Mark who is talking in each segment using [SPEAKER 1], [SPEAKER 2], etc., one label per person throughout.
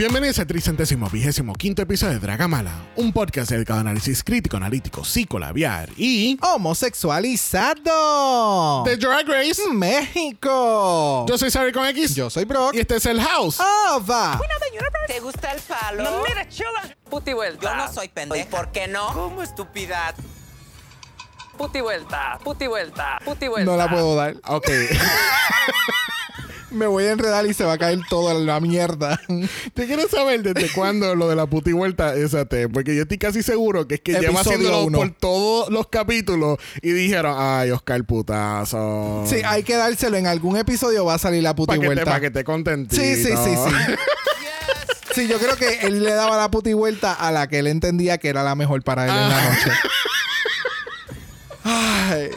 [SPEAKER 1] Bienvenidos al tricentésimo vigésimo quinto episodio de Dragamala, un podcast dedicado a análisis crítico, analítico, psicolabiar y
[SPEAKER 2] Homosexualizado.
[SPEAKER 1] de Drag Race.
[SPEAKER 2] México.
[SPEAKER 1] Yo soy Sarry con X
[SPEAKER 2] Yo soy Brock.
[SPEAKER 1] y este es el House.
[SPEAKER 2] Ava.
[SPEAKER 3] ¿Te gusta el palo?
[SPEAKER 4] No, mira, chula.
[SPEAKER 3] Puti vuelta.
[SPEAKER 4] Yo no soy pendeja.
[SPEAKER 3] ¿Y por qué no?
[SPEAKER 4] ¿Cómo estupidad?
[SPEAKER 3] Puti vuelta, puti vuelta, puti vuelta.
[SPEAKER 2] No la puedo dar.
[SPEAKER 1] Ok.
[SPEAKER 2] Me voy a enredar y se va a caer toda la mierda.
[SPEAKER 1] Te quiero saber desde cuándo lo de la puti vuelta es a te, porque yo estoy casi seguro que es que lleva haciéndolo
[SPEAKER 2] uno.
[SPEAKER 1] por todos los capítulos y dijeron, ay, Oscar putazo.
[SPEAKER 2] Sí, hay que dárselo. En algún episodio va a salir la puti
[SPEAKER 1] para
[SPEAKER 2] vuelta.
[SPEAKER 1] pa' que te contentito.
[SPEAKER 2] Sí, sí, sí, sí. Sí, yo creo que él le daba la puti vuelta a la que él entendía que era la mejor para él en la
[SPEAKER 1] Ah.
[SPEAKER 2] noche. Ay,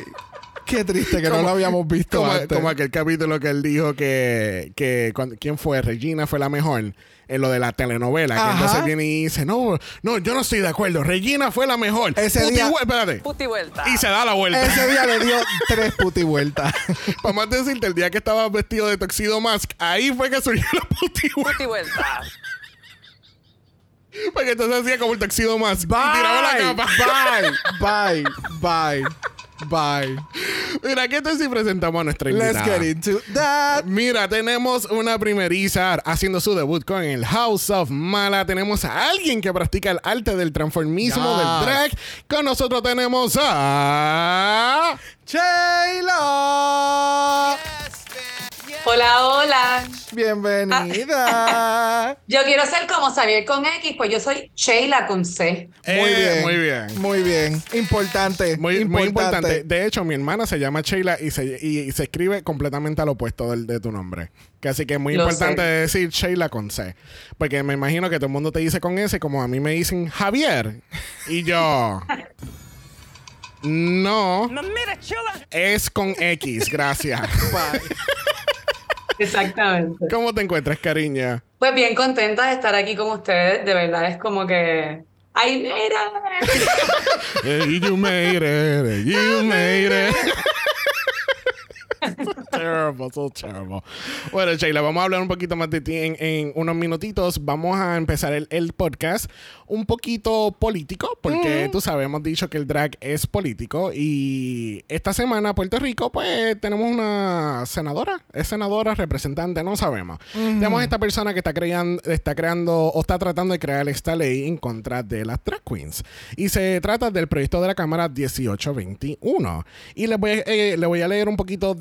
[SPEAKER 2] qué triste que no lo habíamos visto
[SPEAKER 1] Como,
[SPEAKER 2] antes.
[SPEAKER 1] como aquel capítulo que él dijo que, que cuando- ¿quién fue? Regina fue la mejor en lo de la telenovela. Que
[SPEAKER 2] Ajá.
[SPEAKER 1] entonces viene y dice, no, no, yo no estoy de acuerdo. Regina fue la mejor.
[SPEAKER 2] Ese
[SPEAKER 1] Puti
[SPEAKER 2] día-
[SPEAKER 1] espérate.
[SPEAKER 3] Puti vuelta.
[SPEAKER 1] Y se da la vuelta.
[SPEAKER 2] Ese día le dio tres puti vueltas.
[SPEAKER 1] Para más decirte, el día que estaba vestido de Tuxedo Mask, ahí fue que surgió la puti vuelta.
[SPEAKER 3] Puti vuelta.
[SPEAKER 1] Porque entonces hacía como el Tuxedo Mask.
[SPEAKER 2] Bye,
[SPEAKER 1] Y tiraba la capa.
[SPEAKER 2] bye, bye, bye, bye.
[SPEAKER 1] Mira, ¿qué tal si presentamos a nuestra
[SPEAKER 2] Let's
[SPEAKER 1] invitada?
[SPEAKER 2] get into that.
[SPEAKER 1] Mira, tenemos una primeriza haciendo su debut con el House of Mala. Tenemos a alguien que practica el arte del transformismo del drag. Con nosotros tenemos a.
[SPEAKER 2] Sheila.
[SPEAKER 5] Hola, hola.
[SPEAKER 2] Bienvenida.
[SPEAKER 5] Yo quiero ser como Xavier con X, pues yo soy Sheila con C.
[SPEAKER 2] Muy
[SPEAKER 1] Eh,
[SPEAKER 2] bien.
[SPEAKER 1] Muy bien.
[SPEAKER 2] Muy bien. Importante.
[SPEAKER 1] Muy, muy importante. De hecho, mi hermana se llama Sheila y se, y, y se escribe completamente al opuesto del, de tu nombre. Que así que es muy
[SPEAKER 5] Lo
[SPEAKER 1] importante
[SPEAKER 5] sé.
[SPEAKER 1] decir Sheila con C. Porque me imagino que todo el mundo te dice con S, como a mí me dicen Javier. Y yo. No,
[SPEAKER 4] No, mira, chula.
[SPEAKER 1] es con X, gracias.
[SPEAKER 5] Exactamente.
[SPEAKER 1] ¿Cómo te encuentras, cariño?
[SPEAKER 5] Pues bien contenta de estar aquí con ustedes. De verdad es como que. ¡Ay, mira!
[SPEAKER 1] Hey, you made it. You made it. terrible, so terrible. Bueno, Sheila, vamos a hablar un poquito más de ti en, en unos minutitos. Vamos a empezar el, el podcast un poquito político, porque tú sabes, hemos dicho que el drag es político. Y esta semana, Puerto Rico, pues tenemos una senadora, es senadora, representante, no sabemos. Tenemos esta persona que está creando, está creando o está tratando de crear esta ley en contra de las drag queens. Y se trata del proyecto de la Cámara 1821. Y les voy, eh, le voy a leer un poquito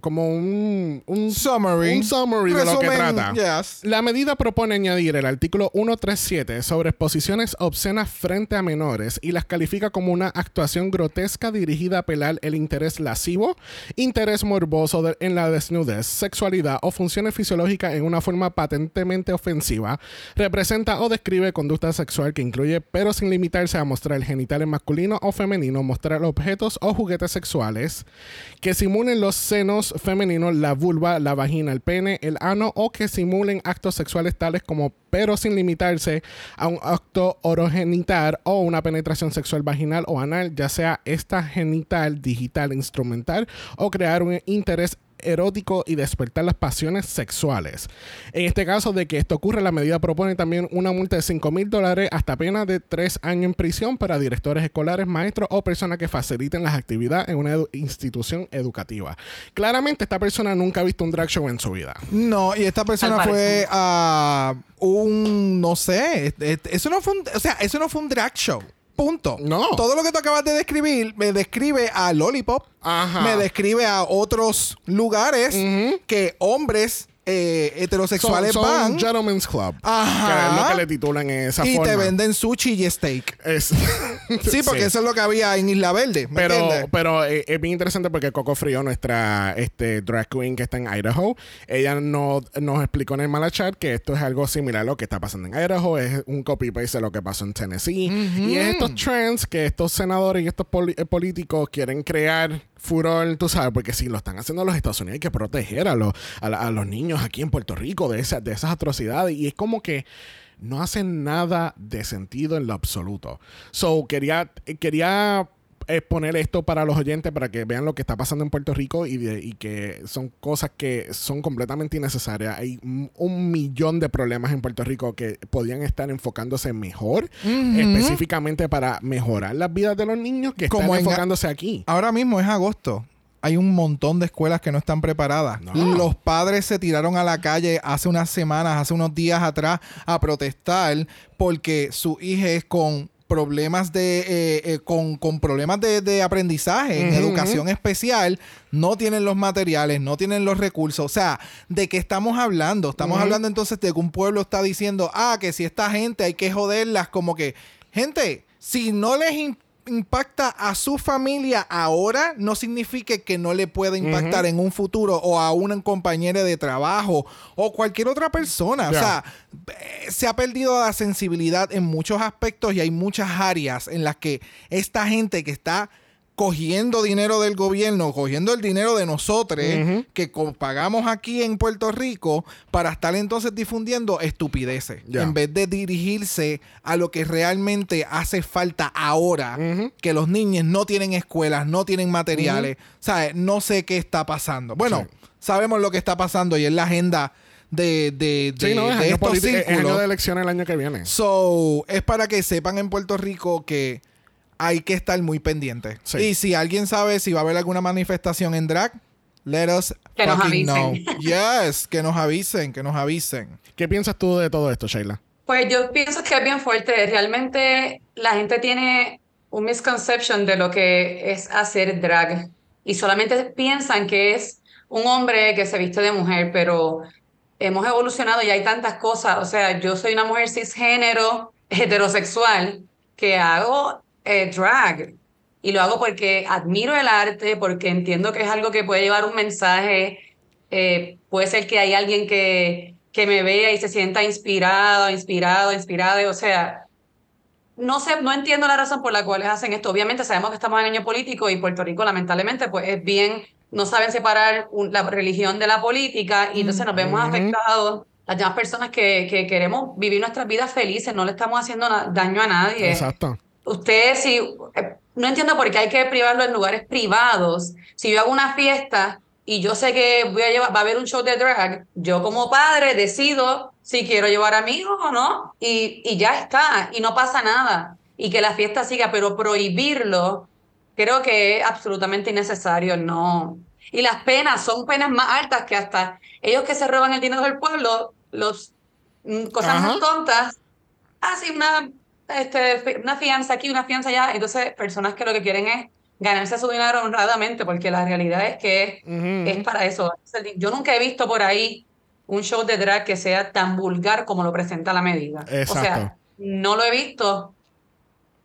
[SPEAKER 1] como un, un
[SPEAKER 2] Summary.
[SPEAKER 1] un summary de lo que trata.
[SPEAKER 2] yes.
[SPEAKER 1] La medida propone añadir el artículo 137 sobre exposiciones obscenas frente a menores y las califica como una actuación grotesca dirigida a apelar el interés lascivo, interés morboso de- en la desnudez, sexualidad o funciones fisiológicas en una forma patentemente ofensiva, representa o describe conducta sexual que incluye, pero sin limitarse a mostrar genitales masculinos o femeninos, mostrar objetos o juguetes sexuales que simulen los senos femeninos, la vulva, la vagina, el pene, el ano o que simulen actos sexuales tales como pero sin limitarse a un acto orogenital o una penetración sexual vaginal o anal, ya sea esta genital, digital, instrumental o crear un interés erótico y despertar las pasiones sexuales. En este caso de que esto ocurre, la medida propone también una multa de 5 mil dólares hasta pena de 3 años en prisión para directores escolares, maestros o personas que faciliten las actividades en una edu- institución educativa. Claramente esta persona nunca ha visto un drag show en su vida.
[SPEAKER 2] No, y esta persona fue a un, no sé, es- es- eso no fue un, o sea, eso no fue un drag show. Punto.
[SPEAKER 1] No.
[SPEAKER 2] Todo lo que tú acabas de describir me describe a Lollipop,
[SPEAKER 1] Ajá.
[SPEAKER 2] me describe a otros lugares que hombres eh, heterosexuales
[SPEAKER 1] Son, son
[SPEAKER 2] van
[SPEAKER 1] Gentlemen's Club.
[SPEAKER 2] Ajá.
[SPEAKER 1] Que es lo que le titulan en esa
[SPEAKER 2] y
[SPEAKER 1] forma.
[SPEAKER 2] te venden sushi y steak.
[SPEAKER 1] Es-
[SPEAKER 2] Sí, porque eso es lo que había en Isla Verde. ¿me
[SPEAKER 1] Pero,
[SPEAKER 2] entiendes?
[SPEAKER 1] pero eh, es bien interesante porque Coco Frío, nuestra este, drag queen que está en Idaho, ella no, nos explicó en el Malachat que esto es algo similar a lo que está pasando en Idaho, es un copy-paste de lo que pasó en Tennessee. Y es estos trends que estos senadores y estos eh, políticos quieren crear furor, tú sabes, porque si lo están haciendo los Estados Unidos hay que proteger a, los a, la- los niños aquí en Puerto Rico de, esas de esas atrocidades. Y es como que no hacen nada de sentido en lo absoluto. So, quería, quería exponer esto para los oyentes para que vean lo que está pasando en Puerto Rico y, de- y que son cosas que son completamente innecesarias. Hay un- millón de problemas en Puerto Rico que podrían estar enfocándose mejor, específicamente para mejorar las vidas de los niños que
[SPEAKER 2] Como
[SPEAKER 1] están
[SPEAKER 2] en-
[SPEAKER 1] enfocándose aquí.
[SPEAKER 2] Ahora mismo es agosto. Hay un montón de escuelas que no están preparadas.
[SPEAKER 1] No.
[SPEAKER 2] Los padres se tiraron a la calle hace unas semanas, hace unos días atrás, a protestar porque su hija es con problemas de eh, eh, con, con problemas de, de aprendizaje en educación especial no tienen los materiales no tienen los recursos. O sea de qué estamos hablando estamos hablando entonces de que un pueblo está diciendo ah que si esta gente hay que joderlas como que gente si no les impacta a su familia ahora, no significa que no le pueda impactar en un futuro o a una compañera de trabajo o cualquier otra persona. O sea, eh, se ha perdido la sensibilidad en muchos aspectos y hay muchas áreas en las que esta gente que está cogiendo dinero del gobierno, cogiendo el dinero de nosotros que pagamos aquí en Puerto Rico para estar entonces difundiendo estupideces en vez de dirigirse a lo que realmente hace falta ahora, que los niños no tienen escuelas, no tienen materiales, ¿sabes? No sé qué está pasando. Bueno,
[SPEAKER 1] Sí.
[SPEAKER 2] sabemos lo que está pasando y es la agenda de, de, de,
[SPEAKER 1] Sí, no, es
[SPEAKER 2] de
[SPEAKER 1] año,
[SPEAKER 2] estos
[SPEAKER 1] politi- es año
[SPEAKER 2] círculos.
[SPEAKER 1] de elecciones el año que viene.
[SPEAKER 2] So, es para que sepan en Puerto Rico que hay que estar muy pendientes.
[SPEAKER 1] Sí.
[SPEAKER 2] Y si alguien sabe si va a haber alguna manifestación en drag, let us
[SPEAKER 5] Que nos
[SPEAKER 2] fucking know.
[SPEAKER 5] avisen.
[SPEAKER 2] Yes, que nos avisen, que nos avisen.
[SPEAKER 1] ¿Qué piensas tú de todo esto, Sheila?
[SPEAKER 5] Pues yo pienso que es bien fuerte. Realmente la gente tiene un misconception de lo que es hacer drag y solamente piensan que es un hombre que se viste de mujer, pero hemos evolucionado y hay tantas cosas. O sea, yo soy una mujer cisgénero, heterosexual, que hago eh, drag y lo hago porque admiro el arte, porque entiendo que es algo que puede llevar un mensaje. Eh, puede ser que hay alguien que, que me vea y se sienta inspirado, inspirado, inspirado. O sea, no sé, no entiendo la razón por la cual hacen esto. Obviamente sabemos que estamos en año político y Puerto Rico lamentablemente pues es bien, no saben separar un- la religión de la política y entonces nos vemos afectados. Las demás personas que, que queremos vivir nuestras vidas felices, no le estamos haciendo daño a nadie.
[SPEAKER 1] Exacto.
[SPEAKER 5] Usted, si eh, no entiendo por qué hay que privarlo en lugares privados. Si yo hago una fiesta y yo sé que voy a llevar, va a haber un show de drag, yo como padre decido si quiero llevar a mi hijo o no. Y, y ya está, y no pasa nada. Y que la fiesta siga, pero prohibirlo, creo que es absolutamente innecesario, no. Y las penas son penas más altas que hasta ellos que se roban el dinero del pueblo, los mm, cosas
[SPEAKER 1] Ajá.
[SPEAKER 5] más tontas, hacen una, este, una fianza aquí, una fianza allá. Entonces, personas que lo que quieren es ganarse su dinero honradamente, porque la realidad es que es para eso. Yo nunca he visto por ahí un show de drag que sea tan vulgar como lo presenta la medida. O sea, no lo he visto.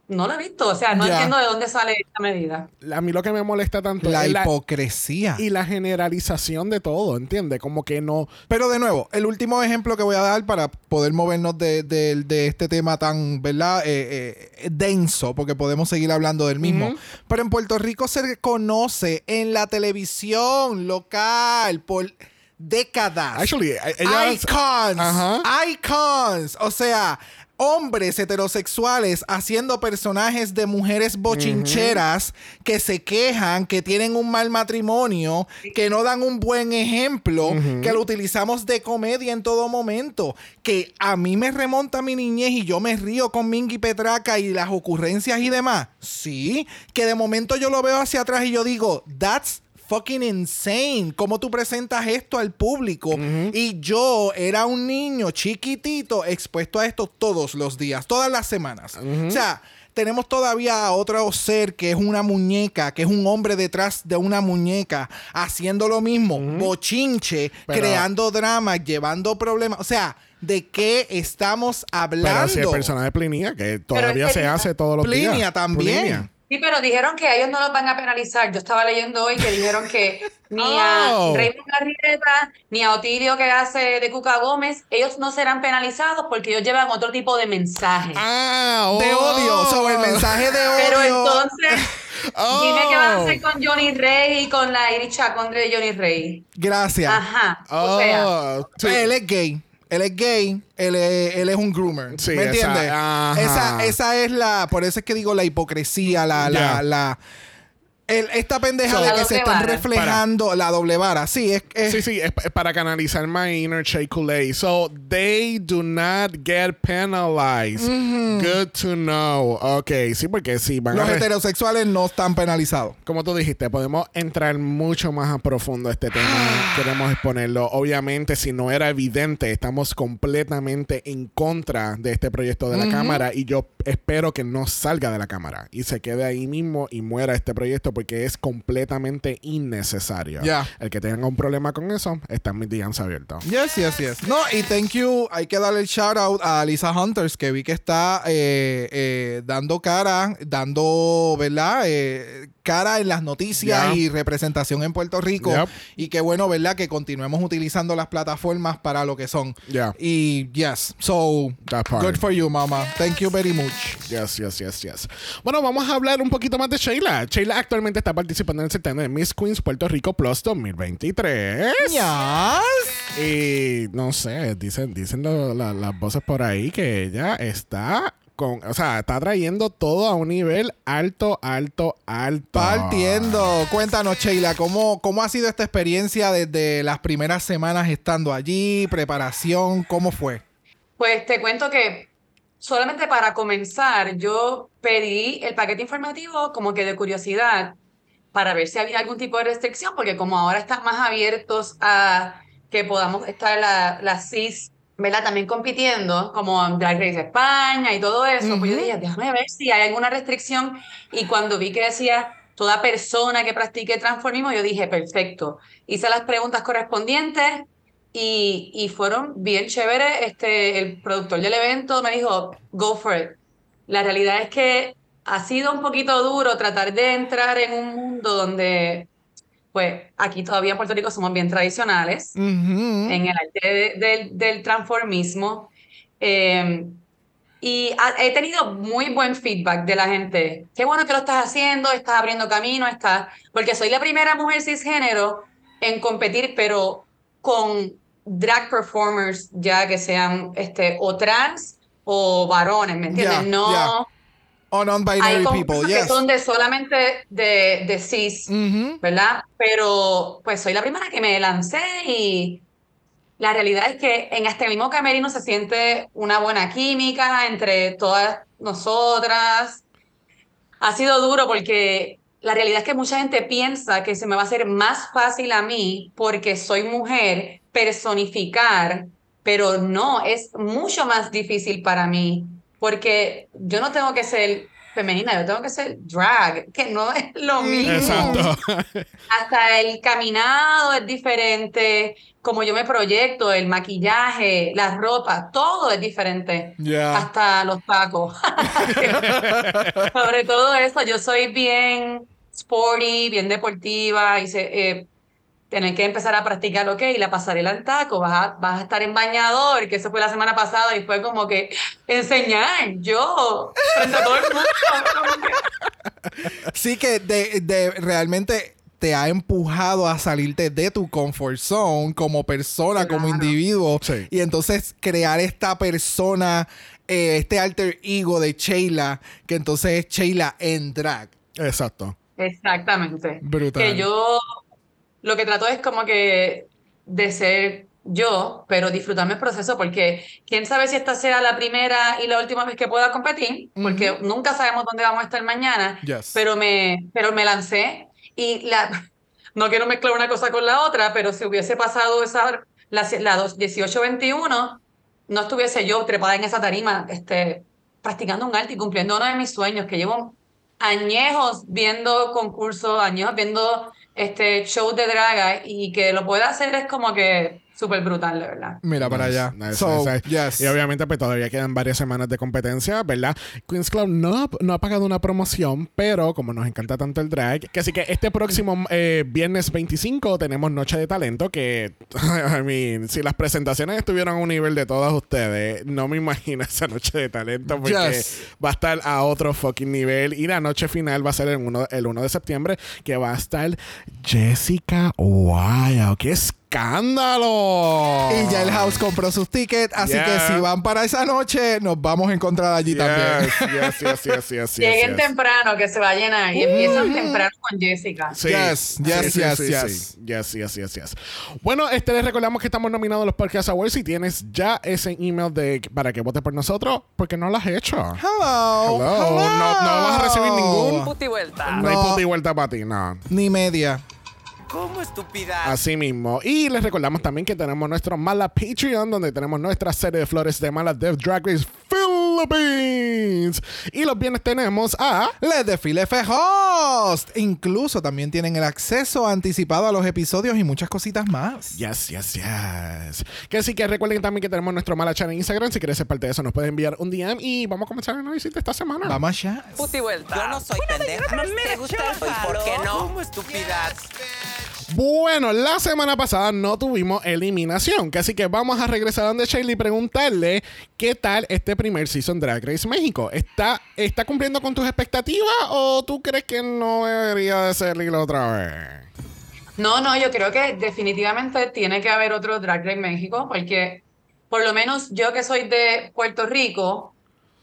[SPEAKER 5] No lo he visto. O sea, no
[SPEAKER 2] Ya.
[SPEAKER 5] entiendo de dónde sale esta medida.
[SPEAKER 1] A mí lo que me molesta tanto
[SPEAKER 2] La
[SPEAKER 1] es la,
[SPEAKER 2] hipocresía.
[SPEAKER 1] y la generalización de todo, ¿entiendes? Como que no...
[SPEAKER 2] Pero de nuevo, el último ejemplo que voy a dar para poder movernos de, de- de este tema tan, ¿verdad? Eh, eh, denso, porque podemos seguir hablando del mismo. Pero en Puerto Rico se conoce en la televisión local por décadas.
[SPEAKER 1] Actually, e- ella-
[SPEAKER 2] icons.
[SPEAKER 1] Ajá.
[SPEAKER 2] Icons. O sea, hombres heterosexuales haciendo personajes de mujeres bochincheras que se quejan, que tienen un mal matrimonio, que no dan un buen ejemplo, que lo utilizamos de comedia en todo momento, que a mí me remonta a mi niñez y yo me río con Mingy Petraca y las ocurrencias y demás. Sí, que de momento yo lo veo hacia atrás y yo digo, that's fucking insane. ¿Cómo tú presentas esto al público? Y yo era un niño chiquitito expuesto a esto todos los días, todas las semanas. O sea, tenemos todavía a otro ser que es una muñeca, que es un hombre detrás de una muñeca, haciendo lo mismo, bochinche,
[SPEAKER 1] Pero-
[SPEAKER 2] creando drama, llevando problemas. O sea, ¿de qué estamos hablando?
[SPEAKER 1] Pero si el personaje de Plinia, que todavía
[SPEAKER 5] es que
[SPEAKER 1] se hace todos los días.
[SPEAKER 2] Plinia también.
[SPEAKER 5] Sí, pero dijeron que a ellos no los van a penalizar. Yo estaba leyendo hoy que dijeron que ni
[SPEAKER 1] Oh.
[SPEAKER 5] a Raymond Garrieta, ni a Otilio que hace de Cuca Gómez, ellos no serán penalizados porque ellos llevan otro tipo de mensaje.
[SPEAKER 1] Ah,
[SPEAKER 2] De
[SPEAKER 1] oh.
[SPEAKER 2] odio, sobre el mensaje de odio.
[SPEAKER 5] Pero entonces,
[SPEAKER 1] Oh.
[SPEAKER 5] dime qué van a hacer con Johnny Rey y con la Iris Chacón de Johnny Rey.
[SPEAKER 2] Gracias.
[SPEAKER 5] Ajá. O sea,
[SPEAKER 1] Oh.
[SPEAKER 2] Él es gay. Él es gay. Él es, él es un groomer.
[SPEAKER 1] Sí,
[SPEAKER 2] ¿Me entiendes? Esa, esa es la. Por eso es que digo la hipocresía, la. la, la el- esta pendeja
[SPEAKER 1] So-
[SPEAKER 2] de que se están
[SPEAKER 5] vara.
[SPEAKER 2] reflejando la doble vara. Sí, es, es-
[SPEAKER 1] Sí, sí, es, es para canalizar my inner Shea Coulee. So, they do not get penalized. Good to know. Ok, sí, porque sí, van
[SPEAKER 2] los
[SPEAKER 1] a...
[SPEAKER 2] heterosexuales no están penalizados.
[SPEAKER 1] Como tú dijiste, podemos entrar mucho más a profundo a este tema. Queremos exponerlo. Obviamente, si no era evidente, estamos completamente en contra de este proyecto de la Cámara y yo espero que no salga de la Cámara y se quede ahí mismo y muera este proyecto porque es completamente innecesario.
[SPEAKER 2] Ya.
[SPEAKER 1] El que tenga un problema con eso, están mis días abiertos.
[SPEAKER 2] Yes, yes, yes. No, y thank you. Hay que darle el shout out a Lisa Hunters, que vi que está eh, eh, dando cara, dando, ¿verdad? Eh, cara en las noticias
[SPEAKER 1] Ya.
[SPEAKER 2] y representación en Puerto Rico.
[SPEAKER 1] Yep.
[SPEAKER 2] Y qué bueno, ¿verdad? Que continuemos utilizando las plataformas para lo que son.
[SPEAKER 1] Ya.
[SPEAKER 2] Y yes, so good for you, mama. Thank you very much.
[SPEAKER 1] Yes, yes, yes, yes. Bueno, vamos a hablar un poquito más de Sheila. Sheila actualmente está participando en el certamen de Miss Queens Puerto Rico Plus 2023.
[SPEAKER 2] Yes.
[SPEAKER 1] Y no sé, dicen, dicen lo- la- las voces por ahí que ella está con, o sea, está trayendo todo a un nivel alto, alto, alto.
[SPEAKER 2] Partiendo. Cuéntanos, Sheila, ¿cómo, ¿cómo ha sido esta experiencia desde las primeras semanas estando allí? ¿Preparación? ¿Cómo fue?
[SPEAKER 5] Pues te cuento que solamente para comenzar, yo pedí el paquete informativo como que de curiosidad para ver si había algún tipo de restricción, porque como ahora están más abiertos a que podamos estar la, la CIS, ¿verdad? También compitiendo, como Drag Race España y todo eso, pues yo dije, déjame ver si hay alguna restricción. Y cuando vi que decía toda persona que practique transformismo, yo dije, perfecto. Hice las preguntas correspondientes y, y fueron bien chéveres. Este, el productor del evento me dijo, go for it. La realidad es que ha sido un poquito duro tratar de entrar en un mundo donde, pues, aquí todavía en Puerto Rico somos bien tradicionales
[SPEAKER 2] Ujú.
[SPEAKER 5] en el arte de- del- del transformismo. Eh, y ha- he tenido muy buen feedback de la gente. Qué bueno que lo estás haciendo, estás abriendo camino, estás... Porque soy la primera mujer cisgénero en competir, pero con drag performers ya que sean este, o trans o varones, ¿me entiendes?
[SPEAKER 2] Ya,
[SPEAKER 5] no
[SPEAKER 2] ya. O non-binary people,
[SPEAKER 5] que
[SPEAKER 2] yes.
[SPEAKER 5] son de solamente de, de cis.
[SPEAKER 2] Ujú.
[SPEAKER 5] ¿verdad? Pero pues soy la primera que me lancé y la realidad es que en este mismo camerino se siente una buena química entre todas nosotras. Ha sido duro porque la realidad es que mucha gente piensa que se me va a hacer más fácil a mí porque soy mujer personificar, pero no, es mucho más difícil para mí porque yo no tengo que ser femenina, yo tengo que ser drag, que no es lo mismo.
[SPEAKER 1] Exacto.
[SPEAKER 5] Hasta el caminado es diferente, como yo me proyecto, el maquillaje, la ropa, todo es diferente.
[SPEAKER 2] Ya.
[SPEAKER 5] Hasta los tacos. Sobre todo eso, yo soy bien sporty, bien deportiva y se, eh, tener que empezar a practicar, ok, la pasarela al taco, vas a, vas a estar en bañador, que eso fue la semana pasada y fue como que enseñar yo frente a todo el mundo. como que-
[SPEAKER 2] Sí que de, de- realmente te ha empujado a salirte de tu comfort zone como persona, como individuo.
[SPEAKER 1] Sí.
[SPEAKER 2] Y entonces crear esta persona, eh, este alter ego de Sheila, que entonces es Sheila en drag.
[SPEAKER 1] Exacto.
[SPEAKER 5] Exactamente.
[SPEAKER 2] Brutal.
[SPEAKER 5] Que yo lo que trato es como que de ser yo, pero disfrutarme el proceso, porque quién sabe si esta sea la primera y la última vez que pueda competir, porque nunca sabemos dónde vamos a estar mañana,
[SPEAKER 2] Yes.
[SPEAKER 5] pero me, pero me lancé y la, no quiero mezclar una cosa con la otra, pero si hubiese pasado esa, la, la dos- 18-21, no estuviese yo trepada en esa tarima, este, practicando un arte y cumpliendo uno de mis sueños, que llevo añejos viendo concursos, añejos viendo este shows de draga y que lo pueda hacer es como que súper brutal, de verdad.
[SPEAKER 2] Mira para
[SPEAKER 1] Nice,
[SPEAKER 2] allá.
[SPEAKER 1] nice,
[SPEAKER 2] So,
[SPEAKER 1] nice.
[SPEAKER 2] yes.
[SPEAKER 1] Y obviamente pues todavía quedan varias semanas de competencia, ¿verdad? Queens Club no, ha- no ha pagado una promoción, pero como nos encanta tanto el drag, que así que este próximo eh, viernes 25 tenemos Noche de Talento, que, I mean, si las presentaciones estuvieran a un nivel de todas ustedes, no me imagino esa Noche de Talento, porque
[SPEAKER 2] Yes.
[SPEAKER 1] va a estar a otro fucking nivel. Y la noche final va a ser el 1, el 1 de septiembre, que va a estar Jessica Wow, ¡Qué escándalo!
[SPEAKER 2] Y ya el house compró sus tickets, así
[SPEAKER 1] Yeah.
[SPEAKER 2] que si van para esa noche, nos vamos a encontrar allí también.
[SPEAKER 1] Yes, yes, yes, yes, yes, yes,
[SPEAKER 5] Lleguen
[SPEAKER 1] yes.
[SPEAKER 5] temprano, que se va a llenar, y empiezan temprano con Jessica.
[SPEAKER 1] Sí.
[SPEAKER 2] Yes, yes, yes, yes.
[SPEAKER 1] sí. Yes, yes, yes, yes. Bueno, este les recordamos que estamos nominados a los Podcast Awards. Si tienes ya ese email de para que votes por nosotros, porque no lo has hecho.
[SPEAKER 2] Hello.
[SPEAKER 1] Hello. No- no vas a recibir ningún-
[SPEAKER 3] Puti vuelta.
[SPEAKER 1] No hay
[SPEAKER 2] No.
[SPEAKER 1] puta y vuelta para ti, no.
[SPEAKER 2] Ni media.
[SPEAKER 4] ¿Cómo estupidez?
[SPEAKER 1] Así mismo. Y les recordamos también que tenemos nuestro Mala Patreon, donde tenemos nuestra serie de flores de Mala Dev Drag Race Philippines. Y los viernes tenemos a.
[SPEAKER 2] Les Desfile F Host. Incluso también tienen el acceso anticipado a los episodios y muchas cositas más.
[SPEAKER 1] Yes, yes, yes. Que así que recuerden también que tenemos nuestro Mala Chat en Instagram. Si quieres ser parte de eso, nos pueden enviar un DM y vamos a comenzar el análisis de esta semana.
[SPEAKER 2] Vamos allá.
[SPEAKER 3] Puti vuelta.
[SPEAKER 4] Yo no soy pendeja. ¿Te gusta el ¿Por qué no? ¿Cómo estupidez?
[SPEAKER 1] Bueno, la semana pasada no tuvimos eliminación, así que vamos a regresar donde Shaylee y preguntarle qué tal este primer season Drag Race México. ¿Está, ¿Está cumpliendo con tus expectativas o tú crees que no debería de ser la otra vez?
[SPEAKER 5] No, no, yo creo que definitivamente tiene que haber otro Drag Race México, porque por lo menos yo que soy de Puerto Rico,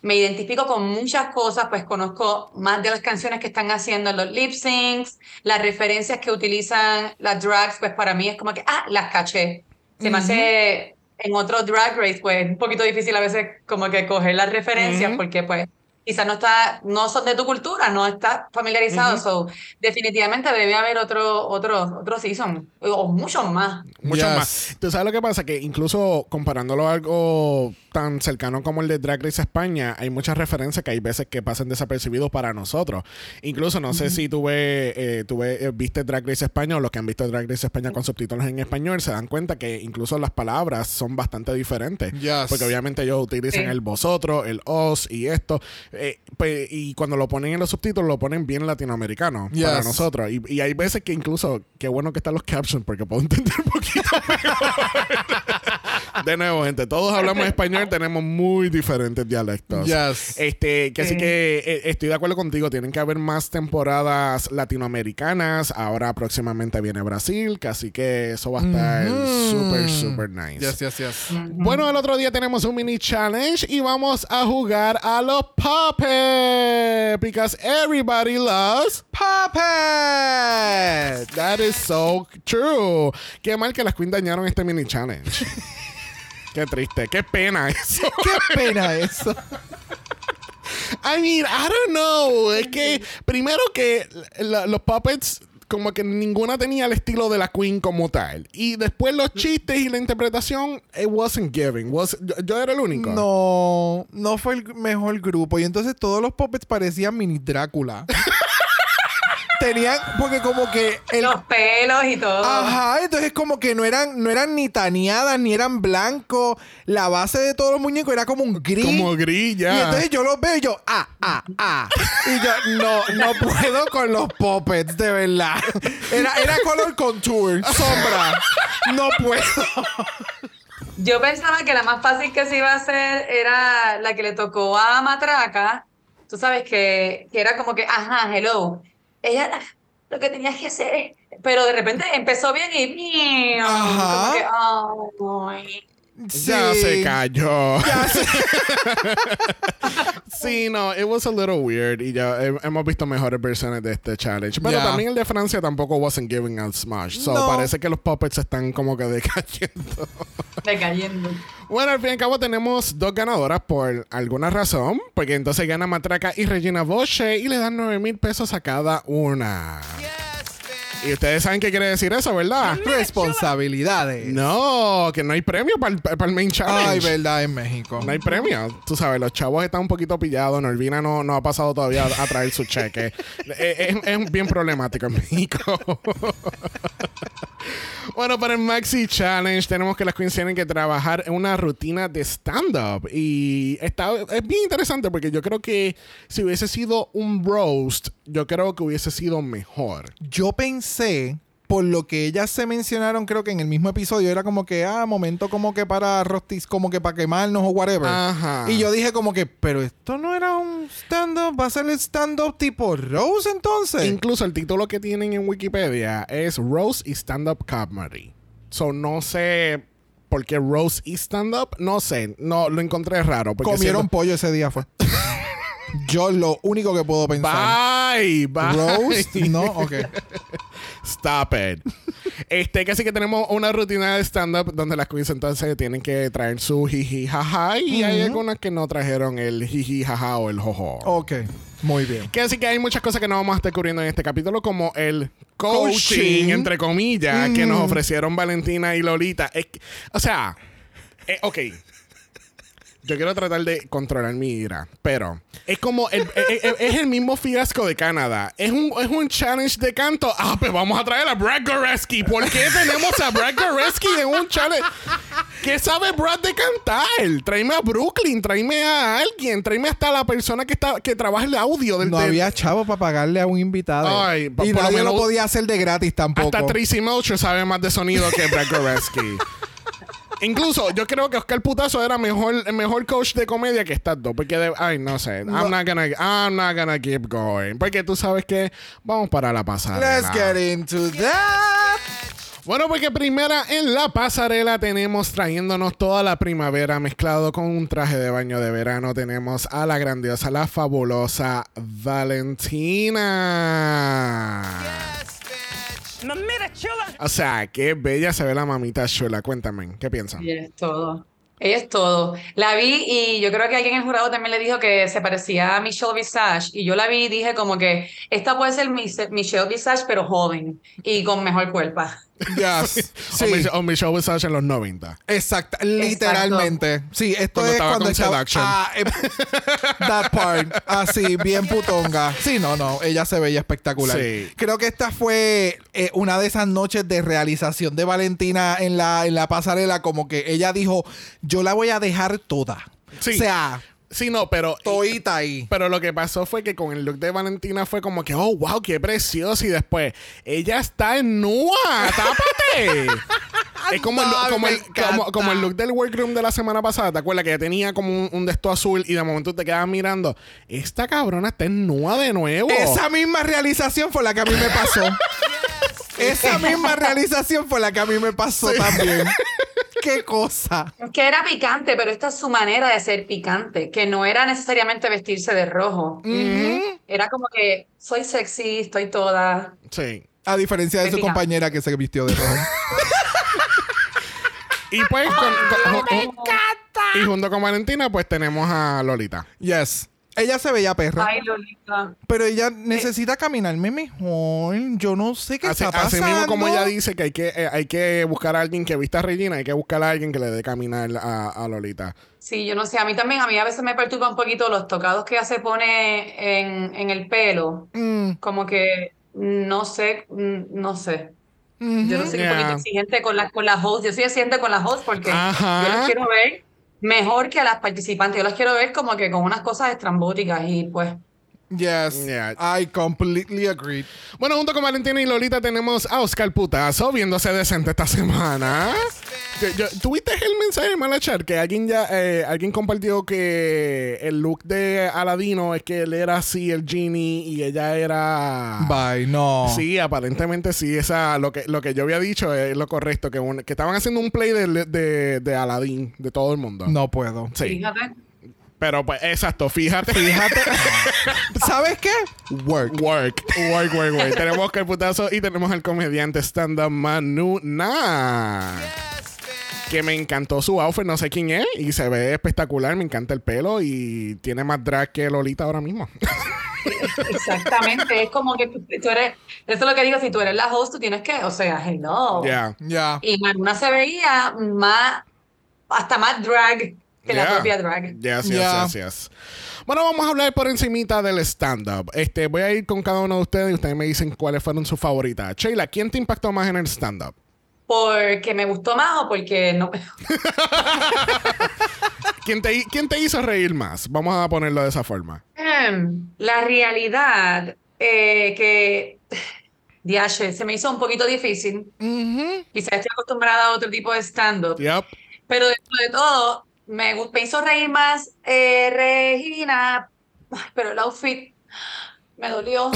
[SPEAKER 5] me identifico con muchas cosas, pues conozco más de las canciones que están haciendo en los lip syncs, las referencias que utilizan las drags, pues para mí es como que, ah, las caché. Se me hace en otro Drag Race, pues un poquito difícil a veces como que coger las referencias, porque pues quizás no está, no son de tu cultura, no está familiarizado, so definitivamente debe haber otro, otro, otro season, o muchos más.
[SPEAKER 1] Mucho
[SPEAKER 2] Yes.
[SPEAKER 1] más. ¿Tú sabes lo que pasa? Que incluso comparándolo a algo tan cercano como el de Drag Race España, hay muchas referencias que hay veces que pasan desapercibidos para nosotros. Incluso no sé si tú, ves, eh, tú ves, eh, viste Drag Race España o los que han visto Drag Race España con subtítulos en español se dan cuenta que incluso las palabras son bastante diferentes.
[SPEAKER 2] Yes.
[SPEAKER 1] Porque obviamente ellos utilizan
[SPEAKER 5] Sí.
[SPEAKER 1] el vosotros, el os y esto. Eh, pues, y cuando lo ponen en los subtítulos, lo ponen bien latinoamericano para nosotros. Y, y hay veces que incluso, qué bueno que están los captions porque puedo entender un poquito mejor. De nuevo, gente, todos hablamos español, tenemos muy diferentes dialectos.
[SPEAKER 2] Yes.
[SPEAKER 1] Este, que así
[SPEAKER 5] Sí.
[SPEAKER 1] que eh, estoy de acuerdo contigo, tienen que haber más temporadas latinoamericanas. Ahora próximamente viene Brasil, que así que eso va a estar
[SPEAKER 2] Mhm.
[SPEAKER 1] súper, súper nice.
[SPEAKER 2] Yes, yes, yes.
[SPEAKER 1] Bueno, el otro día tenemos un mini challenge y vamos a jugar a los puppets. Because everybody loves
[SPEAKER 2] Puppet.
[SPEAKER 1] That is so true. Qué mal que las Queen dañaron este mini challenge. Qué triste, qué pena eso.
[SPEAKER 2] Qué pena eso.
[SPEAKER 1] I mean, I don't know. Es que primero que la- los puppets como que ninguna tenía el estilo de la Queen como tal. Y después los chistes y la interpretación, it wasn't giving. Was, yo, yo era el único.
[SPEAKER 2] No, no fue el mejor grupo. Y entonces todos los puppets parecían mini Drácula. Tenían, porque como que el,
[SPEAKER 5] Los pelos y todo.
[SPEAKER 2] Ajá, entonces como que no eran, no eran ni taneadas, ni eran blancos. La base de todos los muñecos era como un gris.
[SPEAKER 1] Como grilla.
[SPEAKER 2] Y entonces yo los veo y yo, ah, ah, ah. Y yo, no, no puedo con los puppets, de verdad. Era, era color contour, sombra. No puedo.
[SPEAKER 5] Yo pensaba que la más fácil que se iba a hacer era la que le tocó a Matraca. Tú sabes que, que era como que, ajá, hello. Ella lo que tenías que hacer. Pero de repente empezó bien y.
[SPEAKER 2] Ajá.
[SPEAKER 5] Como que,
[SPEAKER 1] Ya se cayó.
[SPEAKER 2] Ya.
[SPEAKER 1] Sí, no, it was a little weird. Y ya he- hemos visto mejores versiones de este challenge. Pero también el de Francia tampoco wasn't giving as much. So
[SPEAKER 2] No.
[SPEAKER 1] parece que los puppets están como que decayendo.
[SPEAKER 5] Decayendo.
[SPEAKER 1] Bueno, al fin y al cabo tenemos dos ganadoras por alguna razón. Porque entonces gana Matraca y Regina Boche y le dan 9 mil pesos a cada una. Y ustedes saben qué quiere decir eso, ¿verdad?
[SPEAKER 2] Responsabilidades.
[SPEAKER 1] No, que no hay premio para el, main challenge.
[SPEAKER 2] Ay, verdad, en México.
[SPEAKER 1] No hay premio. Tú sabes, los chavos están un poquito pillados. Norvina no, no ha pasado todavía a, traer su cheque. Eh, es, es bien problemático en México. bueno, para el Maxi Challenge tenemos que las queens tienen que trabajar en una rutina de stand-up. Y está, es bien interesante porque yo creo que si hubiese sido un roast, yo creo que hubiese sido mejor.
[SPEAKER 2] Yo pensé, por lo que ellas se mencionaron, creo que en el mismo episodio, era como que, ah, momento como que para rostis, como que para quemarnos o whatever.
[SPEAKER 1] Ajá.
[SPEAKER 2] Y yo dije como que, pero esto no era un stand-up, va a ser el stand-up tipo Rose entonces.
[SPEAKER 1] Incluso el título que tienen en Wikipedia es Rose y Stand Up Comedy. So no sé por qué Rose y Stand Up. No sé. No, lo encontré raro. porque
[SPEAKER 2] Comieron pollo ese día fue. yo lo único que puedo pensar.
[SPEAKER 1] Bye, bye.
[SPEAKER 2] Roast, no, ok.
[SPEAKER 1] Stop it. Este, casi que tenemos una rutina de stand-up donde las queens entonces tienen que traer su jiji jaja y hay algunas que no trajeron el jiji jaja o el jojo.
[SPEAKER 2] Ok, muy bien.
[SPEAKER 1] Que así que hay muchas cosas que no vamos a estar cubriendo en este capítulo, como el coaching,
[SPEAKER 2] Coaching.
[SPEAKER 1] entre comillas, que nos ofrecieron Valentina y Lolita. Es que- o sea, eh, ok. Yo quiero tratar de controlar mi ira, pero es como el, eh, eh, es el mismo fiasco de Canadá. Es un, es un challenge de canto. Ah, pues vamos a traer a Brad Goreski. ¿Por qué tenemos a Brad Goreski en un challenge? ¿Qué sabe Brad de cantar? Tráeme a Brooklyn, tráeme a alguien, tráeme hasta la persona que está que trabaja el audio del
[SPEAKER 2] No
[SPEAKER 1] del-
[SPEAKER 2] había chavo para pagarle a un invitado.
[SPEAKER 1] Ay,
[SPEAKER 2] y
[SPEAKER 1] por lo
[SPEAKER 2] nadie lo
[SPEAKER 1] menos-
[SPEAKER 2] podía hacer de gratis tampoco.
[SPEAKER 1] Hasta Tracy Melcher sabe más de sonido que Brad Goreski. Incluso yo creo que Oscar Putazo era mejor, el mejor coach de comedia que estas dos. Porque, de- ay, no sé. I'm, not gonna, I'm not gonna keep going. Porque tú sabes que vamos para la pasarela.
[SPEAKER 2] Let's get into that.
[SPEAKER 1] Bueno, porque primera en la pasarela tenemos trayéndonos toda la primavera mezclado con un traje de baño de verano. Tenemos a la grandiosa, la fabulosa Valentina.
[SPEAKER 4] Chula.
[SPEAKER 1] O sea, qué bella se ve la mamita chula. Cuéntame, ¿qué piensan?
[SPEAKER 5] Ella es todo. Ella es todo. La vi y yo creo que alguien en el jurado también le dijo que se parecía a Michelle Visage. Y yo la vi y dije como que esta puede ser Michelle Visage, pero joven y con mejor cuerpo.
[SPEAKER 2] Yes.
[SPEAKER 1] O,
[SPEAKER 2] Sí.
[SPEAKER 1] Mich- o Michelle Visage en los 90.
[SPEAKER 2] Exacto, literalmente. Sí, esto
[SPEAKER 1] Cuando
[SPEAKER 2] es
[SPEAKER 1] estaba
[SPEAKER 2] cuando
[SPEAKER 1] con
[SPEAKER 2] estaba.
[SPEAKER 1] Seduction.
[SPEAKER 2] Ah, eh, that part. Así, bien putonga. Sí, no, no. Ella se veía espectacular.
[SPEAKER 1] Sí.
[SPEAKER 2] Creo que esta fue eh, una de esas noches de realización de Valentina en la, en la pasarela. Como que ella dijo: Yo la voy a dejar toda.
[SPEAKER 1] Sí.
[SPEAKER 2] O sea,
[SPEAKER 1] Sí, no, pero.
[SPEAKER 2] toita ahí.
[SPEAKER 1] Pero lo que pasó fue que con el look de Valentina fue como que, oh, wow, qué precioso. Y después, ella está en nua, tápate. es como, el,
[SPEAKER 2] No, mí
[SPEAKER 1] como, el, como, como el look del workroom de la semana pasada. ¿Te acuerdas que ella tenía como un, un de esto azul y de momento te quedas mirando? Esta cabrona está en nua de nuevo.
[SPEAKER 2] Esa misma realización fue la que a mí me pasó. Esa misma realización fue la que a mí me pasó también. Qué cosa.
[SPEAKER 5] Que era picante, pero esta es su manera de ser picante, que no era necesariamente vestirse de rojo. Era como que soy sexy, estoy toda.
[SPEAKER 1] Sí.
[SPEAKER 2] A diferencia de su compañera que se vistió de rojo.
[SPEAKER 1] Y pues, con- con- ju- ju- y junto con Valentina, pues tenemos a Lolita.
[SPEAKER 2] Yes. Ella se veía perra.
[SPEAKER 5] Ay, Lolita.
[SPEAKER 2] Pero ella necesita caminarme mejor. Yo no sé qué
[SPEAKER 1] Así,
[SPEAKER 2] está
[SPEAKER 1] así
[SPEAKER 2] pasando.
[SPEAKER 1] mismo como ella dice que hay que, eh, hay que buscar a alguien que vista a Regina, hay que buscar a alguien que le dé caminar a, a Lolita.
[SPEAKER 5] Sí, yo no sé, a mí también, a mí a veces me perturba un poquito los tocados que ella se pone en, en el pelo.
[SPEAKER 2] Mm,
[SPEAKER 5] Como que no sé, mm, no sé. Yo no soy
[SPEAKER 1] Yeah.
[SPEAKER 5] un poquito exigente con las con las hosts. Yo soy exigente con las hosts porque
[SPEAKER 1] Ajá.
[SPEAKER 5] yo las quiero ver mejor que a las participantes. Yo las quiero ver como que con unas cosas estrambóticas y pues
[SPEAKER 2] Yes.
[SPEAKER 1] Yeah.
[SPEAKER 2] I completely agree.
[SPEAKER 1] Bueno, junto con Valentina y Lolita tenemos a Oscar Putazo viéndose decente esta semana. Yo- yo- ¿Tuviste el mensaje de Malachar? Que alguien ya eh, alguien compartió que el look de Aladino es que él era así el genie y ella era.
[SPEAKER 2] Bye, no.
[SPEAKER 1] Sí, aparentemente sí. Esa, lo, que, lo que yo había dicho es lo correcto. Que, un- que estaban haciendo un play de, de, de Aladdin, de todo el mundo.
[SPEAKER 2] No puedo.
[SPEAKER 1] Sí.
[SPEAKER 5] fíjate.
[SPEAKER 1] Pero pues, exacto, fíjate.
[SPEAKER 2] Fíjate. ¿Sabes qué? Work.
[SPEAKER 1] Work, work, work, work. tenemos a Oscar Putazo y tenemos al comediante stand-up Manu Na. Que me encantó su outfit, no sé quién es, y se ve espectacular, me encanta el pelo y tiene más drag que Lolita ahora mismo.
[SPEAKER 5] Exactamente, es como que tú, eres, eso es lo que digo, si tú eres la host, tú tienes que, o sea, hello.
[SPEAKER 1] Ya.
[SPEAKER 2] Ya.
[SPEAKER 5] Y Manuna se veía más, hasta más drag que la propia drag.
[SPEAKER 1] Yes, yes,
[SPEAKER 2] Yeah.
[SPEAKER 1] yes, yes. Bueno, vamos a hablar por encimita del stand-up. Este, voy a ir con cada uno de ustedes y ustedes me dicen cuáles fueron sus favoritas. Sheila, ¿quién te impactó más en el stand-up?
[SPEAKER 5] Porque me gustó más o porque no.
[SPEAKER 1] ¿Quién te, ¿Quién te hizo reír más? Vamos a ponerlo de esa forma.
[SPEAKER 5] Em, La realidad eh, que, diache, se me hizo un poquito difícil. Quizás estoy acostumbrada a otro tipo de stand-up.
[SPEAKER 1] Yep.
[SPEAKER 5] Pero dentro de todo, me, me hizo reír más eh, Regina. Pero el outfit me dolió.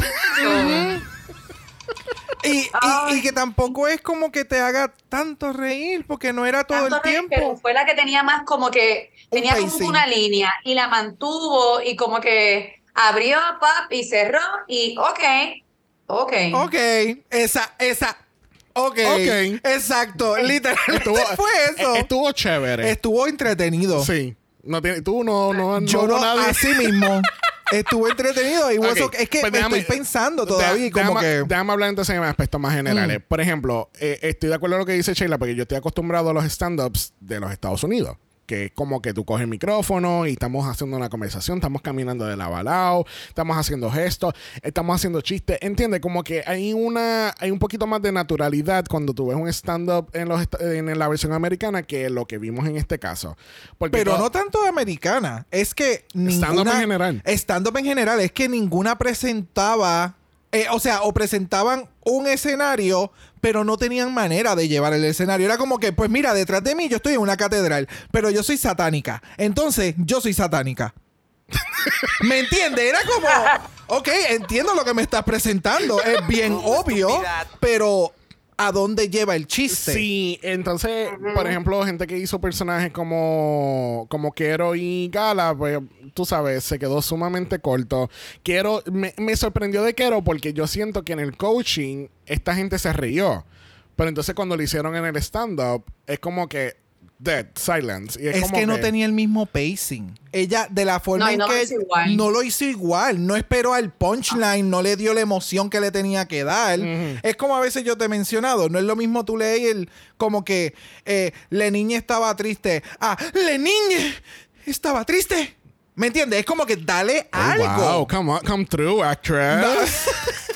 [SPEAKER 2] Y, y- que tampoco es como que te haga tanto reír, porque no era todo el
[SPEAKER 5] reír, pero
[SPEAKER 2] tiempo.
[SPEAKER 5] fue la que tenía más como que
[SPEAKER 2] Un
[SPEAKER 5] tenía como una línea y la mantuvo y como que abrió pap y cerró y ok, ok.
[SPEAKER 2] Ok, esa, esa. Ok.
[SPEAKER 1] Ok.
[SPEAKER 2] Exacto. Literalmente
[SPEAKER 1] Estuvo,
[SPEAKER 2] fue eso.
[SPEAKER 1] Estuvo chévere.
[SPEAKER 2] Estuvo entretenido.
[SPEAKER 1] Sí. No tiene, tú no, no,
[SPEAKER 2] Yo
[SPEAKER 1] no,
[SPEAKER 2] no,
[SPEAKER 1] nadie.
[SPEAKER 2] así mismo. Estuvo entretenido y
[SPEAKER 1] Ok,
[SPEAKER 2] eso- es que
[SPEAKER 1] pues
[SPEAKER 2] me
[SPEAKER 1] déjame-
[SPEAKER 2] estoy pensando todavía
[SPEAKER 1] Deja-
[SPEAKER 2] como
[SPEAKER 1] déjame,
[SPEAKER 2] que...
[SPEAKER 1] déjame hablar entonces en aspectos más generales. Por ejemplo, eh, estoy de acuerdo con lo que dice Sheila, porque yo estoy acostumbrado a los stand-ups de los Estados Unidos. Que es como que tú coges el micrófono y estamos haciendo una conversación, estamos caminando de lado a lado, estamos haciendo gestos, estamos haciendo chistes. Entiende, como que hay una, hay un poquito más de naturalidad cuando tú ves un stand-up en, los, en la versión americana que lo que vimos en este caso. Porque
[SPEAKER 2] Pero no tanto de americana. Es que
[SPEAKER 1] Stand-up en general.
[SPEAKER 2] Stand-up en general. Es que ninguna presentaba... eh, o sea, o presentaban un escenario, pero no tenían manera de llevar el escenario. Era como que, pues mira, detrás de mí yo estoy en una catedral, pero yo soy satánica. Entonces, yo soy satánica. ¿Me entiendes? Era como, ok, entiendo lo que me estás presentando. Es bien obvio, pero ¿a dónde lleva el chiste?
[SPEAKER 1] Sí, entonces, por ejemplo, gente que hizo personajes como, como Kero y Gala, pues tú sabes, se quedó sumamente corto. Kero, me, me sorprendió de Kero porque yo siento que en el coaching esta gente se rió. Pero entonces cuando lo hicieron en el stand-up, es como que dead, silence. Y es,
[SPEAKER 2] Es
[SPEAKER 1] como
[SPEAKER 2] que no tenía el mismo pacing. Ella, de la forma
[SPEAKER 5] No,
[SPEAKER 2] en
[SPEAKER 5] no lo
[SPEAKER 2] que
[SPEAKER 5] hizo igual.
[SPEAKER 2] no lo hizo igual, no esperó al punchline, no le dio la emoción que le tenía que dar. Es como a veces yo te he mencionado, no es lo mismo tú lees el como que eh, la niña estaba triste. Ah, la niña estaba triste. ¿Me entiendes? Es como que dale
[SPEAKER 1] Oh,
[SPEAKER 2] algo.
[SPEAKER 1] Wow, come on, come through, actress.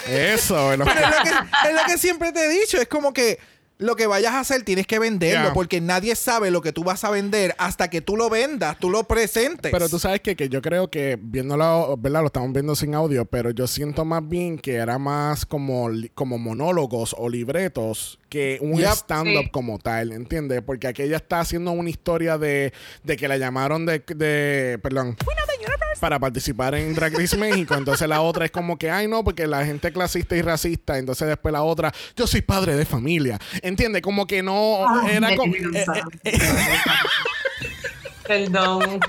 [SPEAKER 1] Eso, es lo
[SPEAKER 2] Pero es lo, que, es lo que siempre te he dicho. Es como que lo que vayas a hacer tienes que venderlo. Porque nadie sabe lo que tú vas a vender hasta que tú lo vendas, tú lo presentes.
[SPEAKER 1] Pero tú sabes que, que yo creo que viéndolo, ¿verdad? Lo estamos viendo sin audio, pero yo siento más bien que era más como, como monólogos o libretos que un
[SPEAKER 2] Yep.
[SPEAKER 1] stand-up
[SPEAKER 5] Sí.
[SPEAKER 1] como tal, ¿entiendes? Porque aquella está haciendo una historia de, de que la llamaron de, de perdón, para participar en Drag Race México. Entonces la otra es como que, ay no, porque la gente clasista y racista. Entonces después la otra, yo soy padre de familia. ¿Entiendes? Como que no,
[SPEAKER 5] Ay,
[SPEAKER 1] era como... eh,
[SPEAKER 5] cansada.
[SPEAKER 1] eh,
[SPEAKER 5] Perdón.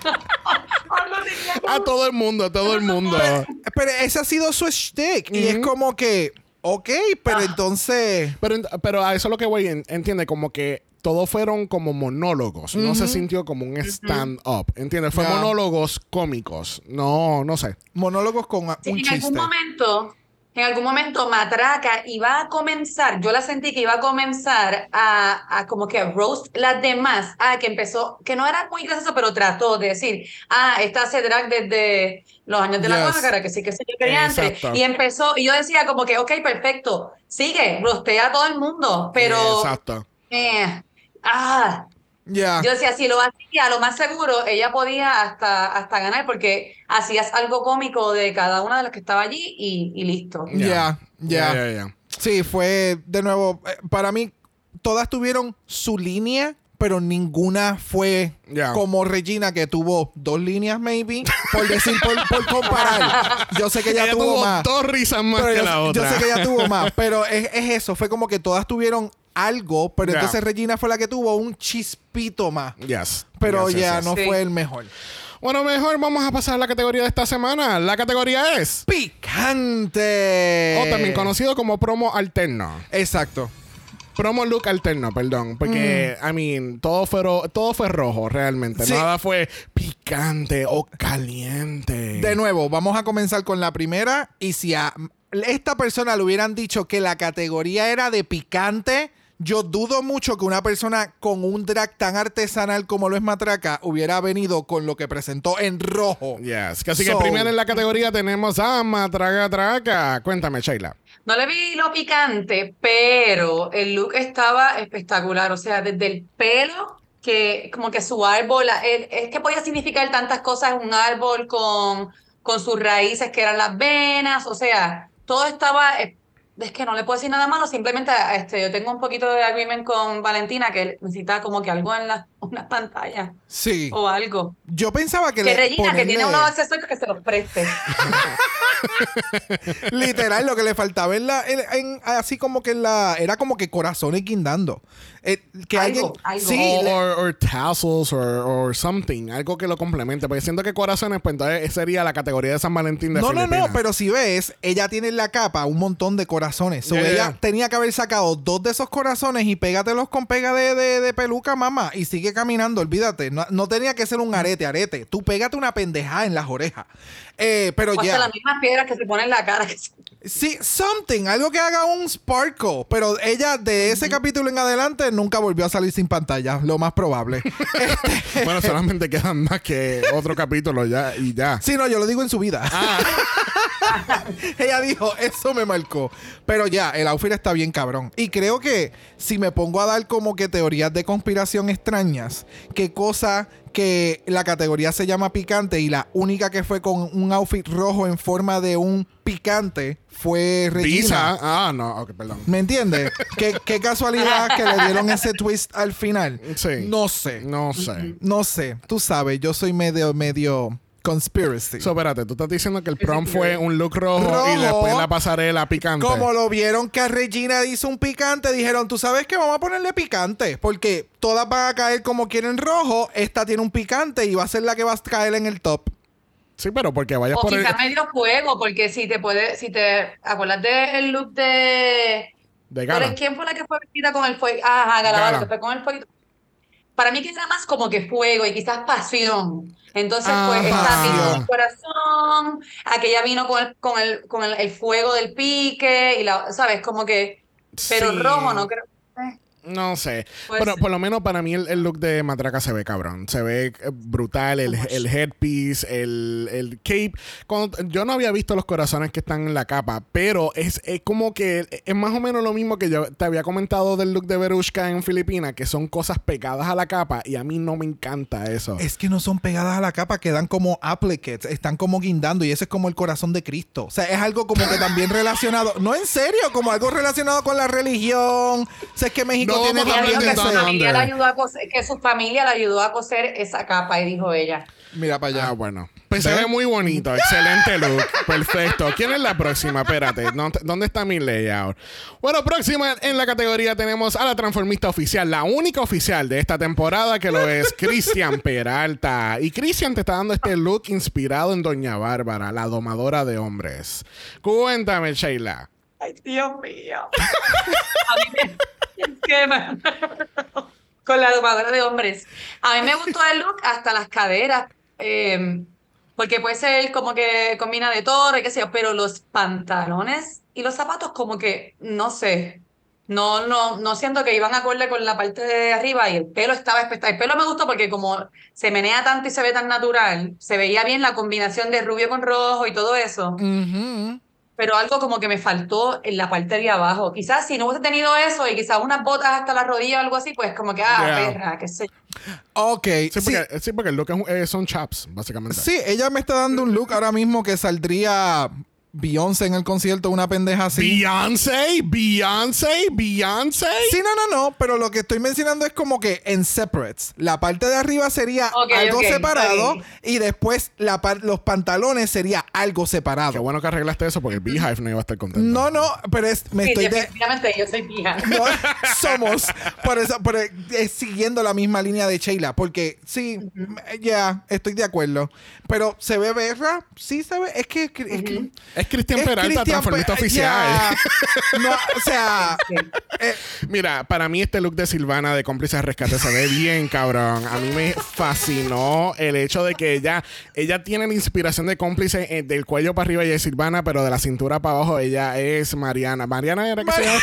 [SPEAKER 1] a todo el mundo, a todo el mundo.
[SPEAKER 2] Pero ese ha sido su shtick. Y es como que, Ok, pero entonces.
[SPEAKER 1] Pero, pero a eso es lo que voy, en- entiende, como que todos fueron como monólogos. No se sintió como un stand-up. ¿Entiendes? Fue
[SPEAKER 2] Ya.
[SPEAKER 1] monólogos cómicos. No, no sé.
[SPEAKER 2] Monólogos con
[SPEAKER 5] Sí,
[SPEAKER 2] un
[SPEAKER 5] en
[SPEAKER 2] chiste.
[SPEAKER 5] algún momento, en algún momento Matraca iba a comenzar, yo la sentí que iba a comenzar a, a como que a roast las demás, ah, que empezó, que no era muy gracioso, pero trató de decir, ah, esta hace drag desde los años de la
[SPEAKER 2] Yes.
[SPEAKER 5] máscara, que sí que se yo quería antes,
[SPEAKER 1] Exacto.
[SPEAKER 5] y empezó, y yo decía como que, ok, perfecto, sigue, rostea a todo el mundo, pero,
[SPEAKER 1] Exacto.
[SPEAKER 5] eh, ah,
[SPEAKER 2] Ya.
[SPEAKER 5] yo decía, si lo hacía, lo más seguro, ella podía hasta, hasta ganar porque hacías algo cómico de cada una de las que estaba allí y, y listo.
[SPEAKER 2] Ya, ya.
[SPEAKER 1] Ya.
[SPEAKER 2] Sí, fue de nuevo. eh, Para mí, todas tuvieron su línea, pero ninguna fue como Regina, que tuvo dos líneas, maybe. Por decir, por, por comparar. Yo sé que ella,
[SPEAKER 1] Ella
[SPEAKER 2] tuvo,
[SPEAKER 1] tuvo
[SPEAKER 2] más.
[SPEAKER 1] dos risas más que
[SPEAKER 2] yo,
[SPEAKER 1] la
[SPEAKER 2] yo
[SPEAKER 1] otra.
[SPEAKER 2] sé que ella tuvo más. Pero es, es eso. Fue como que todas tuvieron algo, pero entonces Regina fue la que tuvo un chispito más.
[SPEAKER 1] Yes.
[SPEAKER 2] Pero
[SPEAKER 1] Yes,
[SPEAKER 2] ya
[SPEAKER 1] yes.
[SPEAKER 2] no
[SPEAKER 5] Sí.
[SPEAKER 2] fue el mejor.
[SPEAKER 1] Bueno, mejor vamos a pasar a la categoría de esta semana. La categoría es...
[SPEAKER 2] ¡Picante!
[SPEAKER 1] O también conocido como promo alterno.
[SPEAKER 2] Exacto.
[SPEAKER 1] Promo look alterno, perdón. Porque, I mean, todo fue, ro- todo fue rojo realmente.
[SPEAKER 2] Mm. Sí.
[SPEAKER 1] Nada fue picante o caliente.
[SPEAKER 2] De nuevo, vamos a comenzar con la primera. Y si a esta persona le hubieran dicho que la categoría era de picante, yo dudo mucho que una persona con un drag tan artesanal como lo es Matraca hubiera venido con lo que presentó en rojo.
[SPEAKER 1] Yes. Así que
[SPEAKER 2] So-
[SPEAKER 1] primero en la categoría tenemos a Matraga Traca. Cuéntame, Sheila.
[SPEAKER 5] No le vi lo picante, pero el look estaba espectacular. O sea, desde el pelo, que como que su árbol, es que podía significar tantas cosas, un árbol con, con sus raíces que eran las venas, o sea, todo estaba, es que no le puedo decir nada malo, simplemente este, yo tengo un poquito de agreement con Valentina que necesita como que algo en la, una pantalla
[SPEAKER 2] Sí.
[SPEAKER 5] o algo.
[SPEAKER 2] Yo pensaba que,
[SPEAKER 5] Que
[SPEAKER 2] le
[SPEAKER 5] Regina, que tiene unos accesorios que se los preste.
[SPEAKER 2] Literal, lo que le faltaba en la, en- en- así como que en la, era como que corazones guindando. Eh, que
[SPEAKER 5] Algo,
[SPEAKER 2] alguien,
[SPEAKER 5] algo.
[SPEAKER 2] sí,
[SPEAKER 1] or- or tassels or, or something. Algo que lo complemente. Porque siento que corazones, pues entonces sería la categoría de San Valentín de
[SPEAKER 2] No, no, no,
[SPEAKER 1] Filipinas.
[SPEAKER 2] pero si ves, ella tiene en la capa un montón de corazones. So,
[SPEAKER 1] Ya, ya,
[SPEAKER 2] ella
[SPEAKER 1] ya.
[SPEAKER 2] tenía que haber sacado dos de esos corazones y pégatelos con pega de, de- de peluca, mamá. Y sigue caminando, olvídate. No, no tenía que ser un arete, arete. Tú pégate una pendejada en las orejas. Eh, pero
[SPEAKER 5] O
[SPEAKER 2] ya.
[SPEAKER 5] hasta las mismas piedras que se ponen en la cara. que se-
[SPEAKER 2] Sí, something, algo que haga un sparkle. Pero ella, de ese capítulo en adelante, nunca volvió a salir sin pantalla, lo más probable.
[SPEAKER 1] Bueno, solamente quedan más que otro capítulo ya y ya.
[SPEAKER 2] Sí, no, yo lo digo en su vida.
[SPEAKER 1] Ah.
[SPEAKER 2] Ella dijo, eso me marcó. Pero ya, el outfit está bien cabrón. Y creo que si me pongo a dar como que teorías de conspiración extrañas, qué cosa que la categoría se llama picante y la única que fue con un outfit rojo en forma de un picante fue Regina.
[SPEAKER 1] Pizza. Ah, no. Ok, perdón.
[SPEAKER 2] ¿Me entiendes? ¿Qué, qué casualidad que le dieron ese twist al final.
[SPEAKER 1] Sí.
[SPEAKER 2] No sé.
[SPEAKER 1] No sé.
[SPEAKER 2] No sé. Tú sabes, yo soy medio, medio conspiracy.
[SPEAKER 1] So, espérate, tú estás diciendo que el prom fue un look rojo, y después la pasarela picante.
[SPEAKER 2] Como lo vieron que a Regina hizo un picante, dijeron, tú sabes que vamos a ponerle picante, porque todas van a caer como quieren rojo, esta tiene un picante y va a ser la que va a caer en el top.
[SPEAKER 1] Sí, pero porque vayas
[SPEAKER 5] O
[SPEAKER 1] por el...
[SPEAKER 5] quizás medio fuego, porque si te puede, si te acuerdas del look de
[SPEAKER 1] De
[SPEAKER 5] ¿Pero
[SPEAKER 1] gana.
[SPEAKER 5] quién fue la que fue vestida con el fuego? Ajá, Gala,
[SPEAKER 1] Gala.
[SPEAKER 5] fue con el fuego. Para mí que era más como que fuego y quizás pasión. Entonces, pues,
[SPEAKER 1] Ajá.
[SPEAKER 5] esta vino con el corazón, aquella vino con el, con el, con el, el fuego del pique, y la, ¿sabes? Como que, pero
[SPEAKER 1] Sí.
[SPEAKER 5] rojo, no creo. eh,
[SPEAKER 1] No sé.
[SPEAKER 5] Puede
[SPEAKER 1] Pero por lo menos para mí el, el look de Matraca se ve cabrón. Se ve eh, brutal. El, el headpiece, el, el cape. Cuando- yo no había visto los corazones que están en la capa, pero es, es como que es más o menos lo mismo que yo te había comentado del look de Verushka en Filipinas, que son cosas pegadas a la capa y a mí no me encanta eso.
[SPEAKER 2] Es que no son pegadas a la capa, quedan como applicates, están como guindando y ese es como el corazón de Cristo. O sea, es algo como que también relacionado, no en serio, como algo relacionado con la religión. O sea, es que México
[SPEAKER 1] No,
[SPEAKER 2] tiene
[SPEAKER 5] que su familia la ayudó a coser, que su familia la ayudó a coser esa capa, y dijo ella.
[SPEAKER 2] Mira para allá.
[SPEAKER 1] Ah, bueno. Pues se ve muy bonito. Excelente look. Perfecto. ¿Quién es la próxima? Espérate. ¿no- ¿Dónde está mi layout? Bueno, próxima en la categoría tenemos a la transformista oficial. La única oficial de esta temporada que lo es Cristian Peralta. Y Cristian te está dando este look inspirado en Doña Bárbara, la domadora de hombres. Cuéntame, Sheila.
[SPEAKER 5] Ay, Dios mío. A mí me... Con la domadora de hombres. A mí me gustó el look hasta las caderas. eh, porque puede ser como que combina de todo, qué sé yo, pero los pantalones y los zapatos como que, no sé, no, no, no siento que iban acorde con la parte de arriba y el pelo estaba espectacular. El pelo me gustó porque como se menea tanto y se ve tan natural, se veía bien la combinación de rubio con rojo y todo eso,
[SPEAKER 2] Ujú.
[SPEAKER 5] Pero algo como que me faltó en la parte de abajo. Quizás si no hubiese tenido eso y quizás unas botas hasta la rodilla o algo así, pues como que, ah,
[SPEAKER 1] Yeah.
[SPEAKER 5] perra, qué sé yo.
[SPEAKER 2] Ok.
[SPEAKER 1] Sí,
[SPEAKER 2] sí.
[SPEAKER 1] porque, sí, porque el look es un- eh, son chaps, básicamente.
[SPEAKER 2] Sí, ella me está dando un look ahora mismo que saldría Beyoncé en el concierto, una pendeja así.
[SPEAKER 1] Beyoncé, Beyoncé, Beyoncé.
[SPEAKER 2] Sí, no, no, no, pero lo que estoy mencionando es como que en separates. La parte de arriba sería algo separado y después la par- los pantalones sería algo
[SPEAKER 1] Qué
[SPEAKER 2] separado.
[SPEAKER 1] bueno que arreglaste eso porque el Beehive no iba a estar contento.
[SPEAKER 2] No, no, pero es, me
[SPEAKER 5] Sí,
[SPEAKER 2] estoy de-
[SPEAKER 5] definitivamente yo soy pija.
[SPEAKER 2] no, somos por eso por, eh, siguiendo la misma línea de Sheila porque sí ya estoy de acuerdo pero se ve berra sí se ve es que, es que-
[SPEAKER 1] Es Cristian Peralta,
[SPEAKER 2] Cristian
[SPEAKER 1] transformista
[SPEAKER 2] Pe-
[SPEAKER 1] oficial.
[SPEAKER 2] No, o sea eh,
[SPEAKER 1] Mira, para mí este look de Silvana de cómplice de rescate se ve bien cabrón. A mí me fascinó el hecho de que ella, ella tiene la inspiración de cómplice eh, del cuello para arriba y es Silvana, pero de la cintura para abajo ella es Mariana. Mariana era que se llama.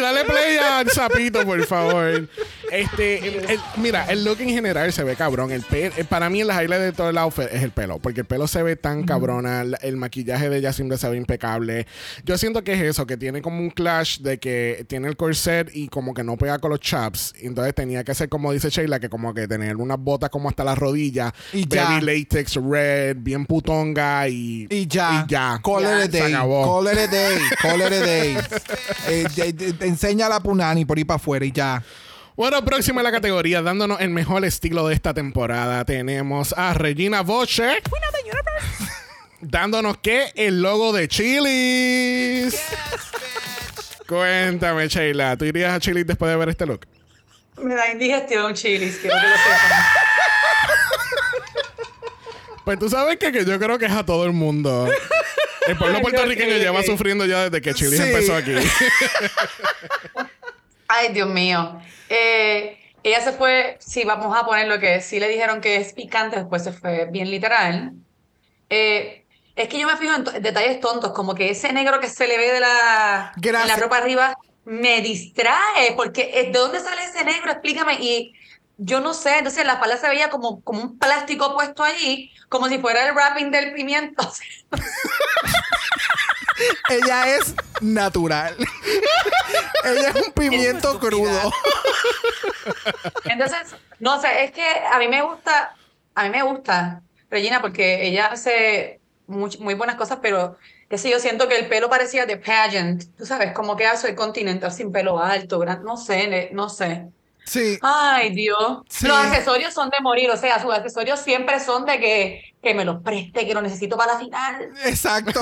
[SPEAKER 1] Dale play al sapito, por favor. Este, el- el- mira, el look en general se ve cabrón. El pe- eh, para mí el highlight de todo el outfit es el pelo, porque el pelo se ve tan cabrona, el, maquillaje de ella siempre se ve impecable. Yo siento que es eso, que tiene como un clash de que tiene el corset y como que no pega con los chaps. Entonces tenía que ser como dice Sheila, que como que tener unas botas como hasta la rodilla,
[SPEAKER 2] Y ya.
[SPEAKER 1] baby latex red, bien putonga y
[SPEAKER 2] y ya
[SPEAKER 1] y ya.
[SPEAKER 2] call it
[SPEAKER 1] Se
[SPEAKER 2] day call it a day call it a day Eh, enseña la punani por ir para afuera y ya
[SPEAKER 1] Bueno, próxima en la categoría, dándonos el mejor estilo de esta temporada, tenemos a Regina Boche. Dándonos que el logo de Chili's. Cuéntame, Sheila, ¿tú irías a Chili's después de ver este look?
[SPEAKER 5] Me da indigestión, chilis, quiero que lo sepan.
[SPEAKER 1] Pues tú sabes que, que yo creo que es a todo el mundo. El pueblo
[SPEAKER 5] Ay,
[SPEAKER 1] puertorriqueño lleva sufriendo ya desde que Chili's
[SPEAKER 2] Sí.
[SPEAKER 1] empezó aquí.
[SPEAKER 5] Ay, Dios mío. Eh, ella se fue, sí, vamos a poner lo que sí le dijeron que es picante, después se fue bien literal. Eh, es que yo me fijo en to- detalles tontos, como que ese negro que se le ve de la, en la ropa arriba me distrae, porque eh, ¿de dónde sale ese negro? Explícame. Y yo no sé, entonces la pala se veía como, como un plástico puesto allí, como si fuera el wrapping del pimiento.
[SPEAKER 2] ella es natural ella es un pimiento crudo
[SPEAKER 5] Entonces, no sé, es que a mí me gusta, a mí me gusta Regina porque ella hace much- muy buenas cosas, pero qué sé yo, siento que el pelo parecía de pageant, tú sabes, como que hace el continental sin pelo alto, gran- no sé, no sé.
[SPEAKER 2] Sí
[SPEAKER 5] Ay, Dios.
[SPEAKER 2] Sí.
[SPEAKER 5] Los accesorios son de morir, o sea, sus accesorios siempre son de que, que me los preste, que lo necesito para la final.
[SPEAKER 2] Exacto.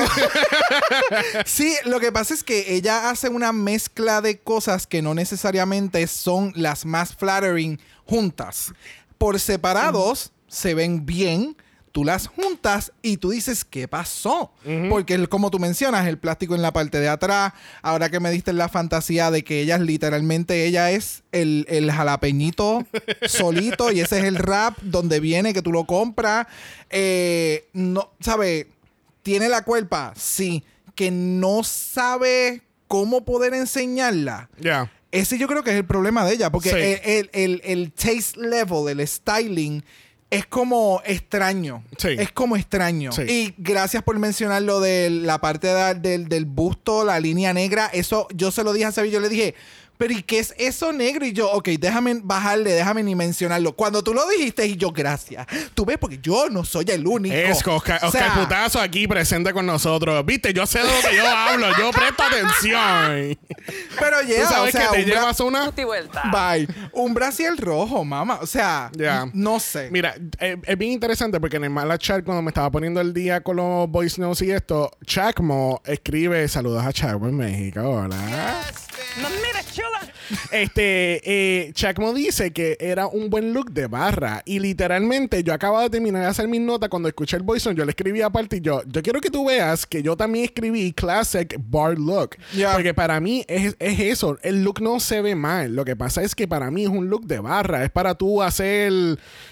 [SPEAKER 2] sí, lo que pasa es que ella hace una mezcla de cosas que no necesariamente son las más flattering juntas. Por separados se ven bien, tú las juntas y tú dices, ¿qué pasó? Porque el- como tú mencionas, el plástico en la parte de atrás, ahora que me diste la fantasía de que ella es literalmente, ella es el, el jalapeñito solito y ese es el rap donde viene que tú lo compras. Eh, no, ¿sabes? ¿Tiene la culpa? Sí. Que no sabe cómo poder enseñarla.
[SPEAKER 1] Ya.
[SPEAKER 2] Ese yo creo que es el problema de ella, porque
[SPEAKER 1] Sí.
[SPEAKER 2] el, el- el- el taste level, el styling, es como extraño.
[SPEAKER 1] Sí.
[SPEAKER 2] Es como extraño.
[SPEAKER 1] Sí.
[SPEAKER 2] Y gracias por mencionar lo de la parte de- del, del busto, la línea negra. Eso yo se lo dije a Sabi, yo le dije, pero ¿y qué es eso negro? Y yo, ok, déjame bajarle, déjame ni mencionarlo. Cuando tú lo dijiste, y yo, gracias. Tú ves, porque yo no soy el único.
[SPEAKER 1] Es Oscar,
[SPEAKER 2] O sea,
[SPEAKER 1] Oscar Putazo aquí presente con nosotros. Viste, yo sé de lo que yo hablo, yo presto atención.
[SPEAKER 2] Pero
[SPEAKER 1] Tú
[SPEAKER 2] yeah, o
[SPEAKER 1] sabes
[SPEAKER 2] sea,
[SPEAKER 1] que te
[SPEAKER 2] un
[SPEAKER 1] llevas una.
[SPEAKER 3] Vuelta.
[SPEAKER 2] Bye. Un brasier rojo, mamá. O sea,
[SPEAKER 1] Ya.
[SPEAKER 2] no sé.
[SPEAKER 1] Mira, eh, es bien interesante porque en el mala chat, cuando me estaba poniendo el día con los voice notes y esto, Chacmo escribe saludos a Chacmo en México. Hola.
[SPEAKER 3] No, mira, chula.
[SPEAKER 1] Este, eh, Chacmo dice que era un buen look de barra. Y literalmente, yo acabo de terminar de hacer mis notas. Cuando escuché el voice yo le escribí aparte y yo, yo quiero que tú veas que yo también escribí classic bar look.
[SPEAKER 2] Yeah.
[SPEAKER 1] Porque para mí es, es eso. El look no se ve mal. Lo que pasa es que para mí es un look de barra. Es para tú hacer,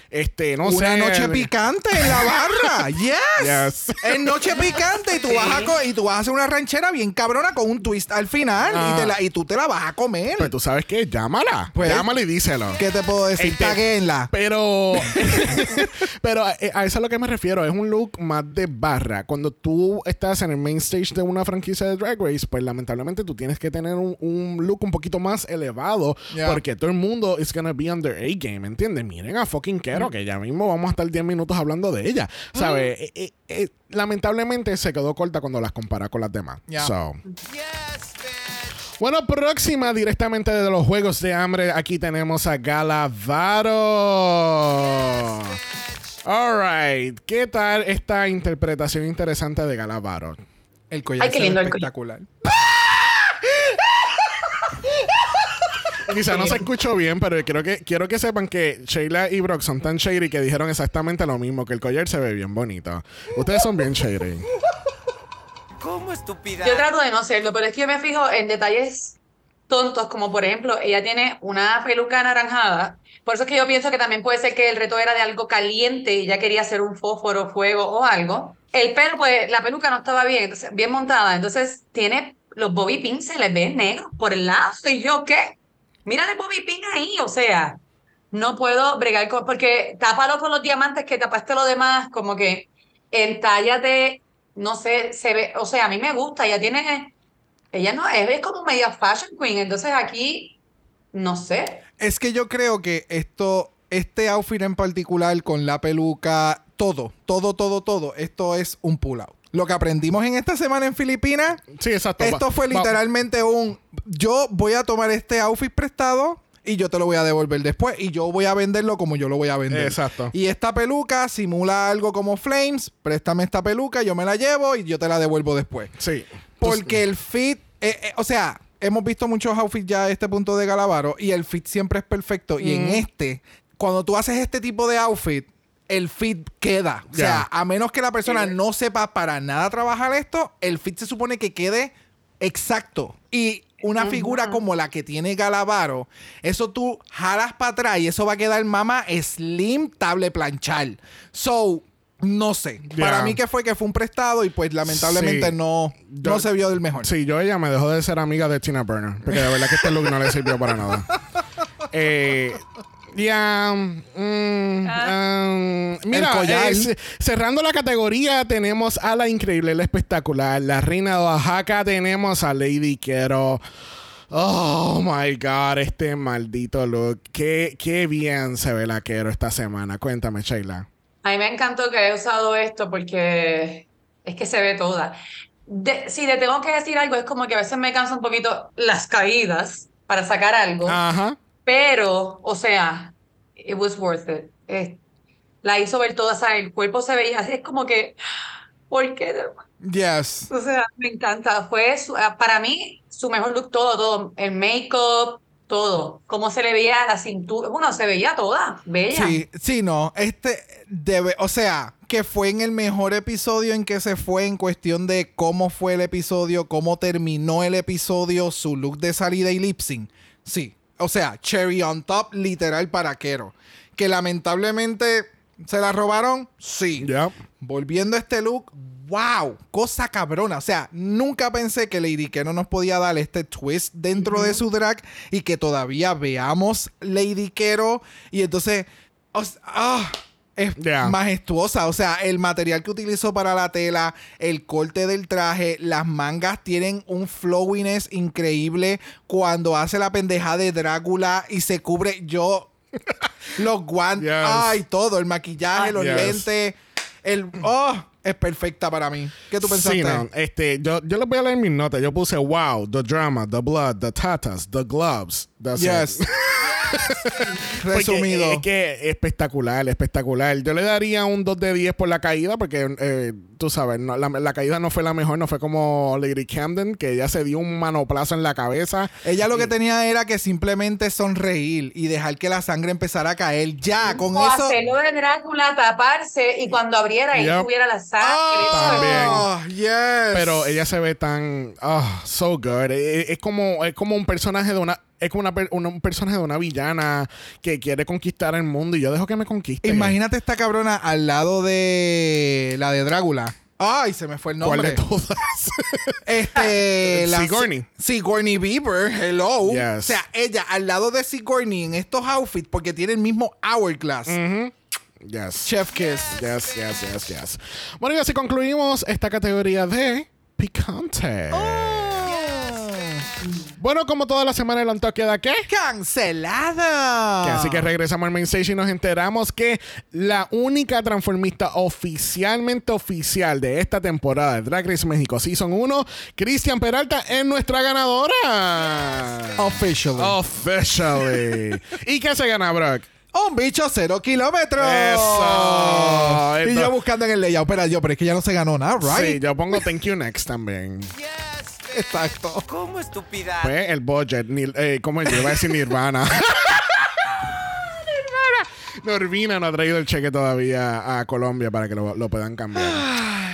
[SPEAKER 1] este, no sé.
[SPEAKER 2] Una noche picante en la barra. Yes.
[SPEAKER 1] Yes.
[SPEAKER 2] Es noche picante y tú, vas a co- y tú vas a hacer una ranchera bien cabrona con un twist al final
[SPEAKER 1] Ah.
[SPEAKER 2] y, te la- y tú te la vas a comer.
[SPEAKER 1] Pues tú sabes qué, llámala.
[SPEAKER 2] Pues,
[SPEAKER 1] llámala y díselo.
[SPEAKER 2] ¿Qué te puedo decir?
[SPEAKER 1] Este,
[SPEAKER 2] Taguenla.
[SPEAKER 1] Pero, pero a, a eso es a lo que me refiero. Es un look más de barra. Cuando tú estás en el main stage de una franquicia de Drag Race, pues lamentablemente tú tienes que tener un, un look un poquito más elevado
[SPEAKER 2] Yeah.
[SPEAKER 1] porque todo el mundo is gonna be under A game, ¿entiendes? Miren a fucking Kero, que ya mismo vamos a estar 10 minutos hablando de ella. ¿Sabes? Eh, eh, eh, lamentablemente se quedó corta cuando las compara con las demás.
[SPEAKER 2] Yeah.
[SPEAKER 1] So. Bueno, próxima directamente de los Juegos de Hambre, aquí tenemos a Galavaro. Alright, ¿qué tal esta interpretación interesante de Galavaro?
[SPEAKER 2] El collar
[SPEAKER 5] Ay, qué lindo el collar.
[SPEAKER 2] espectacular.
[SPEAKER 1] Quizá no se escuchó bien, pero quiero que, quiero que sepan que Sheila y Brock son tan shady que dijeron exactamente lo mismo, que el collar se ve bien bonito. Ustedes son bien shady.
[SPEAKER 4] ¿Cómo estúpida?
[SPEAKER 5] Yo trato de no serlo, pero es que yo me fijo en detalles tontos, como por ejemplo, ella tiene una peluca anaranjada. Por eso es que yo pienso que también puede ser que el reto era de algo caliente y ella quería hacer un fósforo, fuego o algo. El pelo, pues la peluca no estaba bien, entonces, bien montada. Entonces tiene los bobby pins, se les ven negros por el lado. ¿Y yo qué? Mira el bobby pin ahí, o sea, no puedo bregar con. Porque tápalo con los diamantes que tapaste lo demás, como que entállate, no sé, se ve, o sea, a mí me gusta, ella tiene, ella no, es, es como media fashion queen, entonces aquí, no sé.
[SPEAKER 2] Es que yo creo que esto, este outfit en particular con la peluca, todo, todo, todo, todo, esto es un pull out. Lo que aprendimos en esta semana en Filipinas,
[SPEAKER 1] Sí, exacto.
[SPEAKER 2] esto fue
[SPEAKER 1] va-
[SPEAKER 2] literalmente un, yo voy a tomar este outfit prestado y yo te lo voy a devolver después y yo voy a venderlo como yo lo voy a vender.
[SPEAKER 1] Exacto.
[SPEAKER 2] Y esta peluca simula algo como Flames, préstame esta peluca, yo me la llevo y yo te la devuelvo después.
[SPEAKER 1] Sí.
[SPEAKER 2] Porque el fit, eh, eh, o sea, hemos visto muchos outfits ya a este punto de Galavaro y el fit siempre es perfecto. Y en este, cuando tú haces este tipo de outfit, el fit queda. O sea,
[SPEAKER 1] Ya.
[SPEAKER 2] a menos que la persona no sepa para nada trabajar esto, el fit se supone que quede exacto. Y una figura como la que tiene Galavaro, eso tú jalas para atrás y eso va a quedar mama slim, table planchar. So, no sé. Para mí que fue que fue un prestado y pues lamentablemente
[SPEAKER 1] Sí.
[SPEAKER 2] no,
[SPEAKER 1] Yo-
[SPEAKER 2] no se vio del mejor.
[SPEAKER 1] Sí, yo ella me dejó de ser amiga de Tina Burner. Porque de verdad que este look no le sirvió para nada. Eh, ya. mm, um, mira, eh, ce- cerrando la categoría, tenemos a la increíble, la espectacular, la reina de Oaxaca. Tenemos a Lady Quero. Oh my god, este maldito look. Qué, qué bien se ve la Quero esta semana. Cuéntame, Sheila.
[SPEAKER 5] A mí me encantó que haya usado esto porque es que se ve toda. De- si le tengo que decir algo, es como que a veces me cansa un poquito las caídas para sacar algo.
[SPEAKER 1] Ajá.
[SPEAKER 5] Pero, o sea, it was worth it. Eh, la hizo ver toda, o sea, el cuerpo se veía, es como que, ¿por qué?
[SPEAKER 2] Yes.
[SPEAKER 5] O sea, me encanta. Fue, su- ah, para mí, su mejor look, todo, todo. El make-up, todo. Cómo se le veía la cintura. Bueno, se veía toda, bella.
[SPEAKER 2] Sí, sí, no. Este debe, o sea, que fue en el mejor episodio en que se fue en cuestión de cómo fue el episodio, cómo terminó el episodio, su look de salida y lip sync. Sí. O sea, cherry on top, literal para Quero. Que lamentablemente se la robaron. Sí. Volviendo a este look, wow, cosa cabrona. O sea, nunca pensé que Lady Quero nos podía dar este twist dentro de su drag y que todavía veamos Lady Quero. Y entonces, o s- ah, es
[SPEAKER 1] Yeah.
[SPEAKER 2] majestuosa. O sea, el material que utilizó para la tela, el corte del traje, las mangas tienen un flowiness increíble cuando hace la pendeja de Drácula y se cubre. Yo. Los guantes,
[SPEAKER 1] Yes.
[SPEAKER 2] ay, todo, el maquillaje, los
[SPEAKER 1] Yes.
[SPEAKER 2] lentes, el oh, es perfecta para mí. ¿Qué tú pensaste?
[SPEAKER 1] Sí, no. Este, yo, yo les voy a leer mis notas. Yo puse wow, the drama, the blood, the tatas, the gloves. That's
[SPEAKER 2] Yes.
[SPEAKER 1] it. Porque
[SPEAKER 2] Resumido.
[SPEAKER 1] Es que espectacular, espectacular. Yo le daría un 2 de 10 por la caída, porque eh, tú sabes, no, la, la caída no fue la mejor, no fue como Lady Camden, que ella se dio un manoplazo en la cabeza.
[SPEAKER 2] Ella lo que tenía era que simplemente sonreír y dejar que la sangre empezara a caer. Ya, con
[SPEAKER 5] o
[SPEAKER 2] eso.
[SPEAKER 5] hacerlo de Drácula, taparse y cuando abriera ahí
[SPEAKER 1] Yep.
[SPEAKER 5] tuviera la sangre.
[SPEAKER 2] Oh, yes.
[SPEAKER 1] Pero ella se ve tan ah, so good. Es, es como es como un personaje de una es como una, una- un personaje de una villana que quiere conquistar el mundo y yo dejo que me conquiste.
[SPEAKER 2] Imagínate esta cabrona al lado de la de Drácula. Ay, se me fue el
[SPEAKER 1] ¿Cuál
[SPEAKER 2] nombre.
[SPEAKER 1] de todas?
[SPEAKER 2] Este. la-
[SPEAKER 1] Sigourney.
[SPEAKER 2] Sigourney Beaver, hello.
[SPEAKER 1] Yes.
[SPEAKER 2] O sea, ella al lado de Sigourney en estos outfits porque tiene el mismo hourglass.
[SPEAKER 1] yes.
[SPEAKER 2] Chef Kiss.
[SPEAKER 1] Yes, yes, yes, yes. Bueno, y así concluimos esta categoría de picante. Bueno, como toda la semana el Anto queda qué?
[SPEAKER 2] Cancelada.
[SPEAKER 1] Que así que regresamos al main stage y nos enteramos que la única transformista oficialmente oficial de esta temporada de Drag Race México Season 1, Cristian Peralta, es nuestra ganadora.
[SPEAKER 2] Officially.
[SPEAKER 1] Officially. ¿Y qué se gana, Brock?
[SPEAKER 2] Un bicho cero kilómetros.
[SPEAKER 1] Eso.
[SPEAKER 2] Y yo buscando en el layout. Pero yo, pero es que ya no se ganó nada,
[SPEAKER 1] Sí,
[SPEAKER 2] right?
[SPEAKER 1] yo pongo thank you next también.
[SPEAKER 2] Exacto.
[SPEAKER 4] ¿Cómo estúpida?
[SPEAKER 1] Pues el budget, ni, eh, ¿cómo yo iba a decir Nirvana? Nirvana. Norvina no ha traído el cheque todavía a Colombia para que lo, lo puedan cambiar.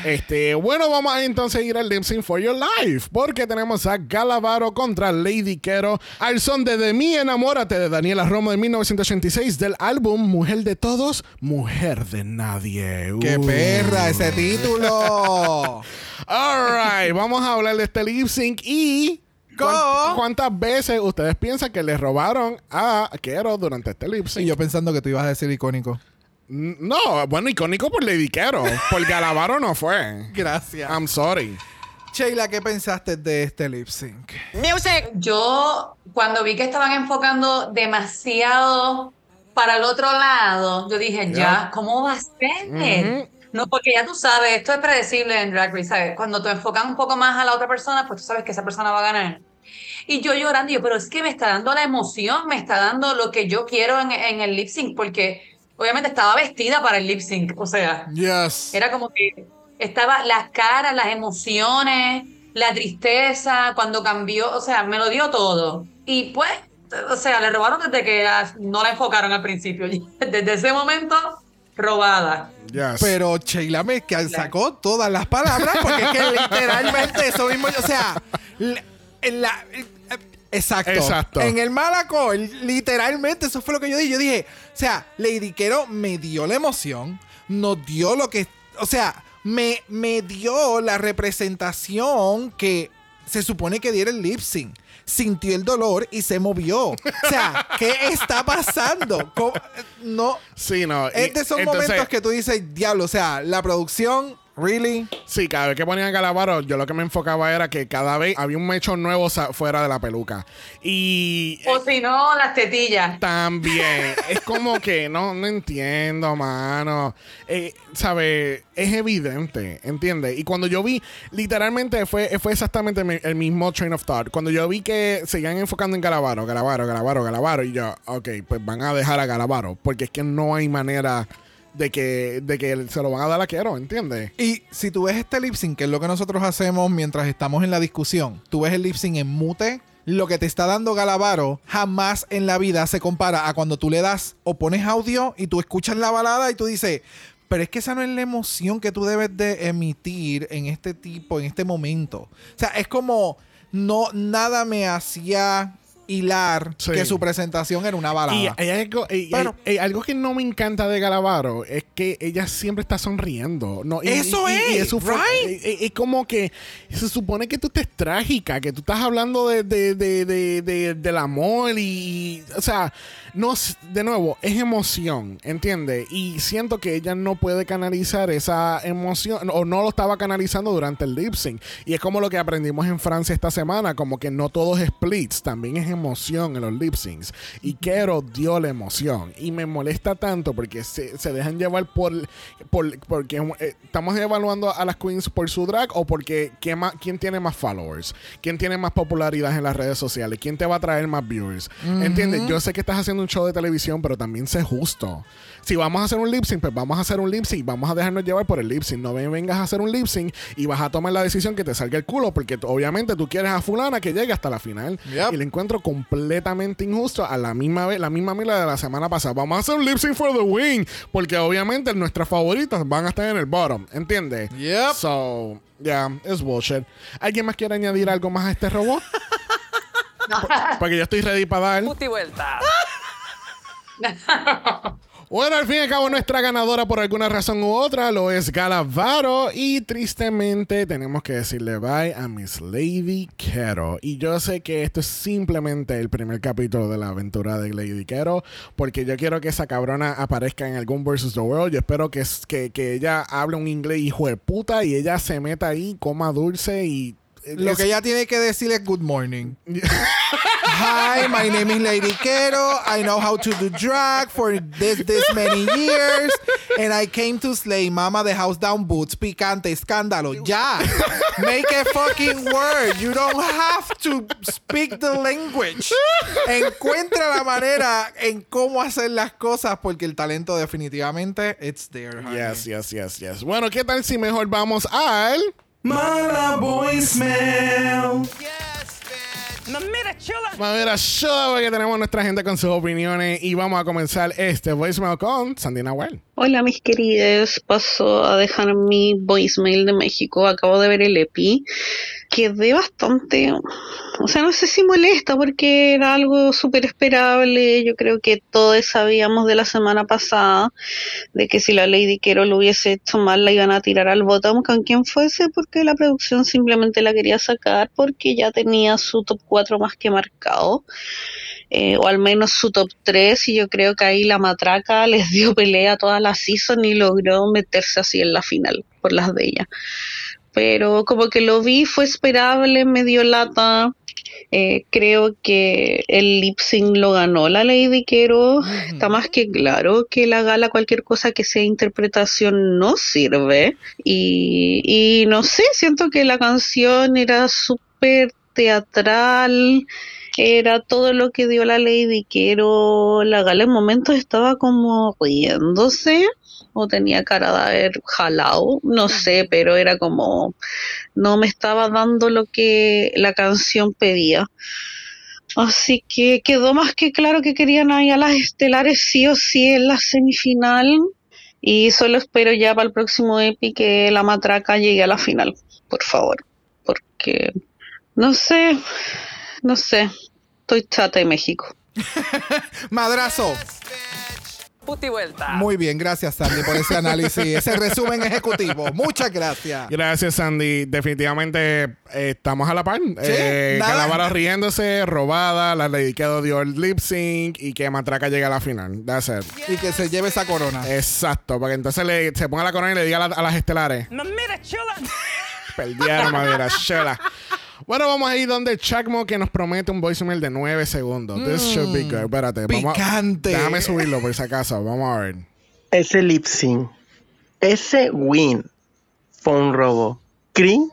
[SPEAKER 1] Este, bueno, vamos a entonces ir al Lip Sync for Your Life, porque tenemos a Galavaro contra Lady Quero al son de De mí enamórate de Daniela Romo de 1986 del álbum Mujer de Todos, Mujer de Nadie.
[SPEAKER 2] ¡Qué
[SPEAKER 1] Uh.
[SPEAKER 2] perra ese título!
[SPEAKER 1] Alright, vamos a hablar de este lip sync y.
[SPEAKER 2] Go.
[SPEAKER 1] ¿cuán- ¿Cuántas veces ustedes piensan que le robaron a Quero durante este lip
[SPEAKER 2] y
[SPEAKER 1] sync?
[SPEAKER 2] yo pensando que tú ibas a decir icónico.
[SPEAKER 1] No, bueno, icónico por Lady Quero. Por Galavaro no fue.
[SPEAKER 2] Gracias.
[SPEAKER 1] I'm sorry.
[SPEAKER 2] Sheila, ¿qué pensaste de este lip sync?
[SPEAKER 4] Music.
[SPEAKER 5] Yo, cuando vi que estaban enfocando demasiado para el otro lado, yo dije, ya, ¿cómo va a ser? No, porque ya tú sabes, esto es predecible en Drag Race, ¿sabes? Cuando te enfocas un poco más a la otra persona, pues tú sabes que esa persona va a ganar. Y yo llorando, yo, pero es que me está dando la emoción, me está dando lo que yo quiero en, en el lip sync, porque obviamente estaba vestida para el lip sync, o sea,
[SPEAKER 2] Yes.
[SPEAKER 5] era como que estaba las caras, las emociones, la tristeza, cuando cambió, o sea, me lo dio todo. Y pues, o sea, le robaron desde que no la enfocaron al principio. Desde ese momento, robada.
[SPEAKER 1] Yes.
[SPEAKER 2] Pero Sheila me que sacó todas las palabras porque es que literalmente eso mismo, o sea, la, eh, exacto.
[SPEAKER 1] Exacto.
[SPEAKER 2] En el Malacor, literalmente eso fue lo que yo dije. Yo dije, o sea, Lady Quero me dio la emoción, nos dio lo que, o sea, me, me dio la representación que se supone que diera el lip sync. Sintió el dolor y se movió. O sea, ¿qué está pasando? ¿Cómo? No,
[SPEAKER 1] sí, no. y-
[SPEAKER 2] es de esos
[SPEAKER 1] entonces,
[SPEAKER 2] momentos que tú dices, diablo, o sea, la producción, really.
[SPEAKER 1] Sí, cada vez que ponían a Galavaro, yo lo que me enfocaba era que cada vez había un mecho nuevo fuera de la peluca. Y.
[SPEAKER 5] O si no, las tetillas.
[SPEAKER 1] También. es como que no, no entiendo, mano. Eh, ¿Sabe? Es evidente, ¿entiendes? Y cuando yo vi, literalmente fue, fue exactamente el mismo train of thought. Cuando yo vi que seguían enfocando en Galavaro, Galavaro, Galavaro, Galavaro, y yo, ok, pues van a dejar a Galavaro, porque es que no hay manera de que, de que se lo van a dar a Quiero, ¿entiendes?
[SPEAKER 2] Y si tú ves este lip sync, que es lo que nosotros hacemos mientras estamos en la discusión, tú ves el lip sync en mute, lo que te está dando Galavaro jamás en la vida se compara a cuando tú le das o pones audio y tú escuchas la balada y tú dices, pero es que esa no es la emoción que tú debes de emitir en este tipo, en este momento. O sea, es como no nada me hacía hilar
[SPEAKER 1] Sí.
[SPEAKER 2] que su presentación era una balada.
[SPEAKER 1] Y hay algo, y- que no me encanta de Galavaro es que ella siempre está sonriendo. No, y-
[SPEAKER 2] Eso es,
[SPEAKER 1] su for-
[SPEAKER 2] right?
[SPEAKER 1] Es como que se supone que tú estés trágica, que tú estás hablando de, de- de- de- de- del amor y, o sea, no, de nuevo, es emoción, ¿entiendes? Y siento que ella no puede canalizar esa emoción o no lo estaba canalizando durante el lip sync. Y es como lo que aprendimos en Francia esta semana, como que no todo es splits, también es emoción en los lip syncs. Y Kero dio la emoción. Y me molesta tanto porque se, se dejan llevar por, por porque eh, estamos evaluando a las queens por su drag o porque ¿quién, más, quién tiene más followers, quién tiene más popularidad en las redes sociales, quién te va a traer más viewers. ¿Entiendes? Yo sé que estás haciendo un show de televisión, pero también sé justo. Si vamos a hacer un lip sync, pues vamos a hacer un lip sync. Vamos a dejarnos llevar por el lip sync. No me vengas a hacer un lip sync y vas a tomar la decisión que te salga el culo, porque obviamente tú quieres a fulana que llegue hasta la final.
[SPEAKER 2] Yep.
[SPEAKER 1] Y le encuentro completamente injusto a la misma vez, la misma mila de la semana pasada. Vamos a hacer un lip sync for the win, porque obviamente nuestras favoritas van a estar en el bottom, ¿entiendes?
[SPEAKER 2] Yep.
[SPEAKER 1] So, yeah, es bullshit. ¿Alguien más quiere añadir algo más a este robot? porque yo estoy ready para dar.
[SPEAKER 3] Puti vuelta.
[SPEAKER 1] Bueno, al fin y al cabo, nuestra ganadora por alguna razón u otra lo es Galavaro. Y tristemente tenemos que decirle bye a Miss Lady Kero. Y yo sé que esto es simplemente el primer capítulo de la aventura de Lady Kero. Porque yo quiero que esa cabrona aparezca en algún Versus the World. Yo espero que, que, que ella hable un inglés hijo de puta y ella se meta ahí, coma dulce y.
[SPEAKER 2] Lo
[SPEAKER 1] es-
[SPEAKER 2] que ella tiene que decir es good morning. Hi, my name is Lady Kero. I know how to do drag for this this many years. And I came to slay Mama the House Down Boots, picante, escándalo. Ya. Make a fucking word. You don't have to speak the language. Encuentra la manera en cómo hacer las cosas porque el talento definitivamente it's there. honey.
[SPEAKER 1] Yes, yes, yes, yes. Bueno, ¿qué tal si mejor vamos al.
[SPEAKER 6] Mala voicemail.
[SPEAKER 3] Mira, chula.
[SPEAKER 1] Vamos a ver a show que tenemos nuestra gente con sus opiniones y vamos a comenzar este voicemail con Sandy Nahuel.
[SPEAKER 7] Hola mis queridos, paso a dejar mi voicemail de México, acabo de ver el EPI, quedé bastante, o sea, no sé si molesta porque era algo súper esperable, yo creo que todos sabíamos de la semana pasada de que si la Lady Quero lo hubiese hecho mal la iban a tirar al bottom con quien fuese porque la producción simplemente la quería sacar porque ya tenía su top 4 más que marcado eh, o al menos su top 3 y yo creo que ahí la matraca les dio pelea a toda la season y logró meterse así en la final por las de ella. Pero como que lo vi, fue esperable, me dio lata. Eh, creo que el lip sync lo ganó la Lady Quero. Está más que claro que la gala, cualquier cosa que sea interpretación, no sirve. Y, y no sé, siento que la canción era súper teatral era todo lo que dio la Lady Quero. La gala en momentos estaba como riéndose o tenía cara de haber jalado, no sé, pero era como no me estaba dando lo que la canción pedía. Así que quedó más que claro que querían ahí a las estelares sí o sí en la semifinal. Y solo espero ya para el próximo EPI que la matraca llegue a la final, por favor. Porque, no sé, no sé, estoy chata de México.
[SPEAKER 2] Madrazo.
[SPEAKER 3] Puti vuelta.
[SPEAKER 2] Muy bien, gracias Sandy por ese análisis, ese resumen ejecutivo. Muchas gracias.
[SPEAKER 1] Gracias, Sandy. Definitivamente eh, estamos a la par. Eh,
[SPEAKER 2] nada.
[SPEAKER 1] Calavera riéndose, robada, la Lady Quedo dio el lip sync y que Matraca llega a la final. That's it.
[SPEAKER 2] Y que se lleve esa corona.
[SPEAKER 1] Exacto, para que entonces le, se ponga la corona y le diga a, la- a las estelares.
[SPEAKER 3] Mira, chula.
[SPEAKER 1] Perdieron, madera, chela. Bueno, vamos a ir donde Chacmo que nos promete un voicemail de 9 segundos. This should be good. Espérate. vamos a-
[SPEAKER 2] Picante.
[SPEAKER 1] déjame subirlo por si acaso. Vamos a ver.
[SPEAKER 8] ese lip sync, ese win fue un robo criminal.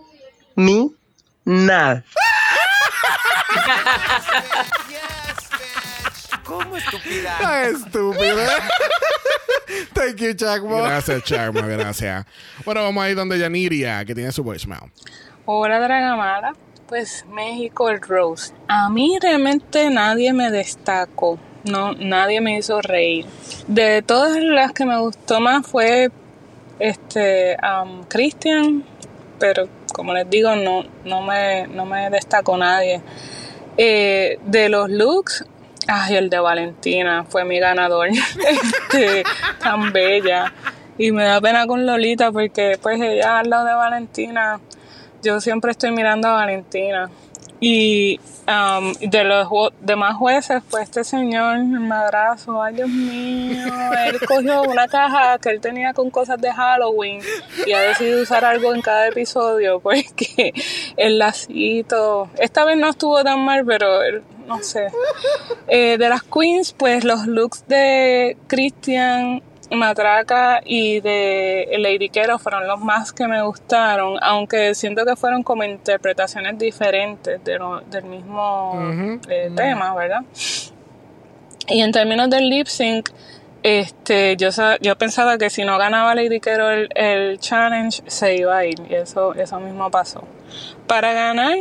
[SPEAKER 6] ¿Cómo estúpida?
[SPEAKER 2] Ah, Estúpido. Thank you, Chacmo.
[SPEAKER 1] Gracias, Chacmo. Gracias. Bueno, vamos a ir donde Yaniria, que tiene su voicemail.
[SPEAKER 9] Hola Dragamala, pues México el Rose. A mí realmente nadie me destacó, no, nadie me hizo reír. De todas las que me gustó más fue este Christian, pero como les digo no, no me, no me destacó nadie. Eh, de los looks, ay el de Valentina fue mi ganador, este, tan bella. Y me da pena con Lolita porque pues ella al lado de Valentina yo siempre estoy mirando a Valentina. Y um, de los demás jueces, pues este señor, el madrazo, ay Dios mío, él cogió una caja que él tenía con cosas de Halloween y ha decidido usar algo en cada episodio, pues que el lacito, esta vez no estuvo tan mal, pero él- no sé. Eh, de las queens, pues los looks de Christian, Matraca y de Lady Kero fueron los más que me gustaron, aunque siento que fueron como interpretaciones diferentes de lo- del mismo eh, tema, ¿verdad? Y en términos del lip sync, este, yo, yo pensaba que si no ganaba Lady Kero el, el challenge, se iba a ir. Y eso, eso mismo pasó. Para ganar,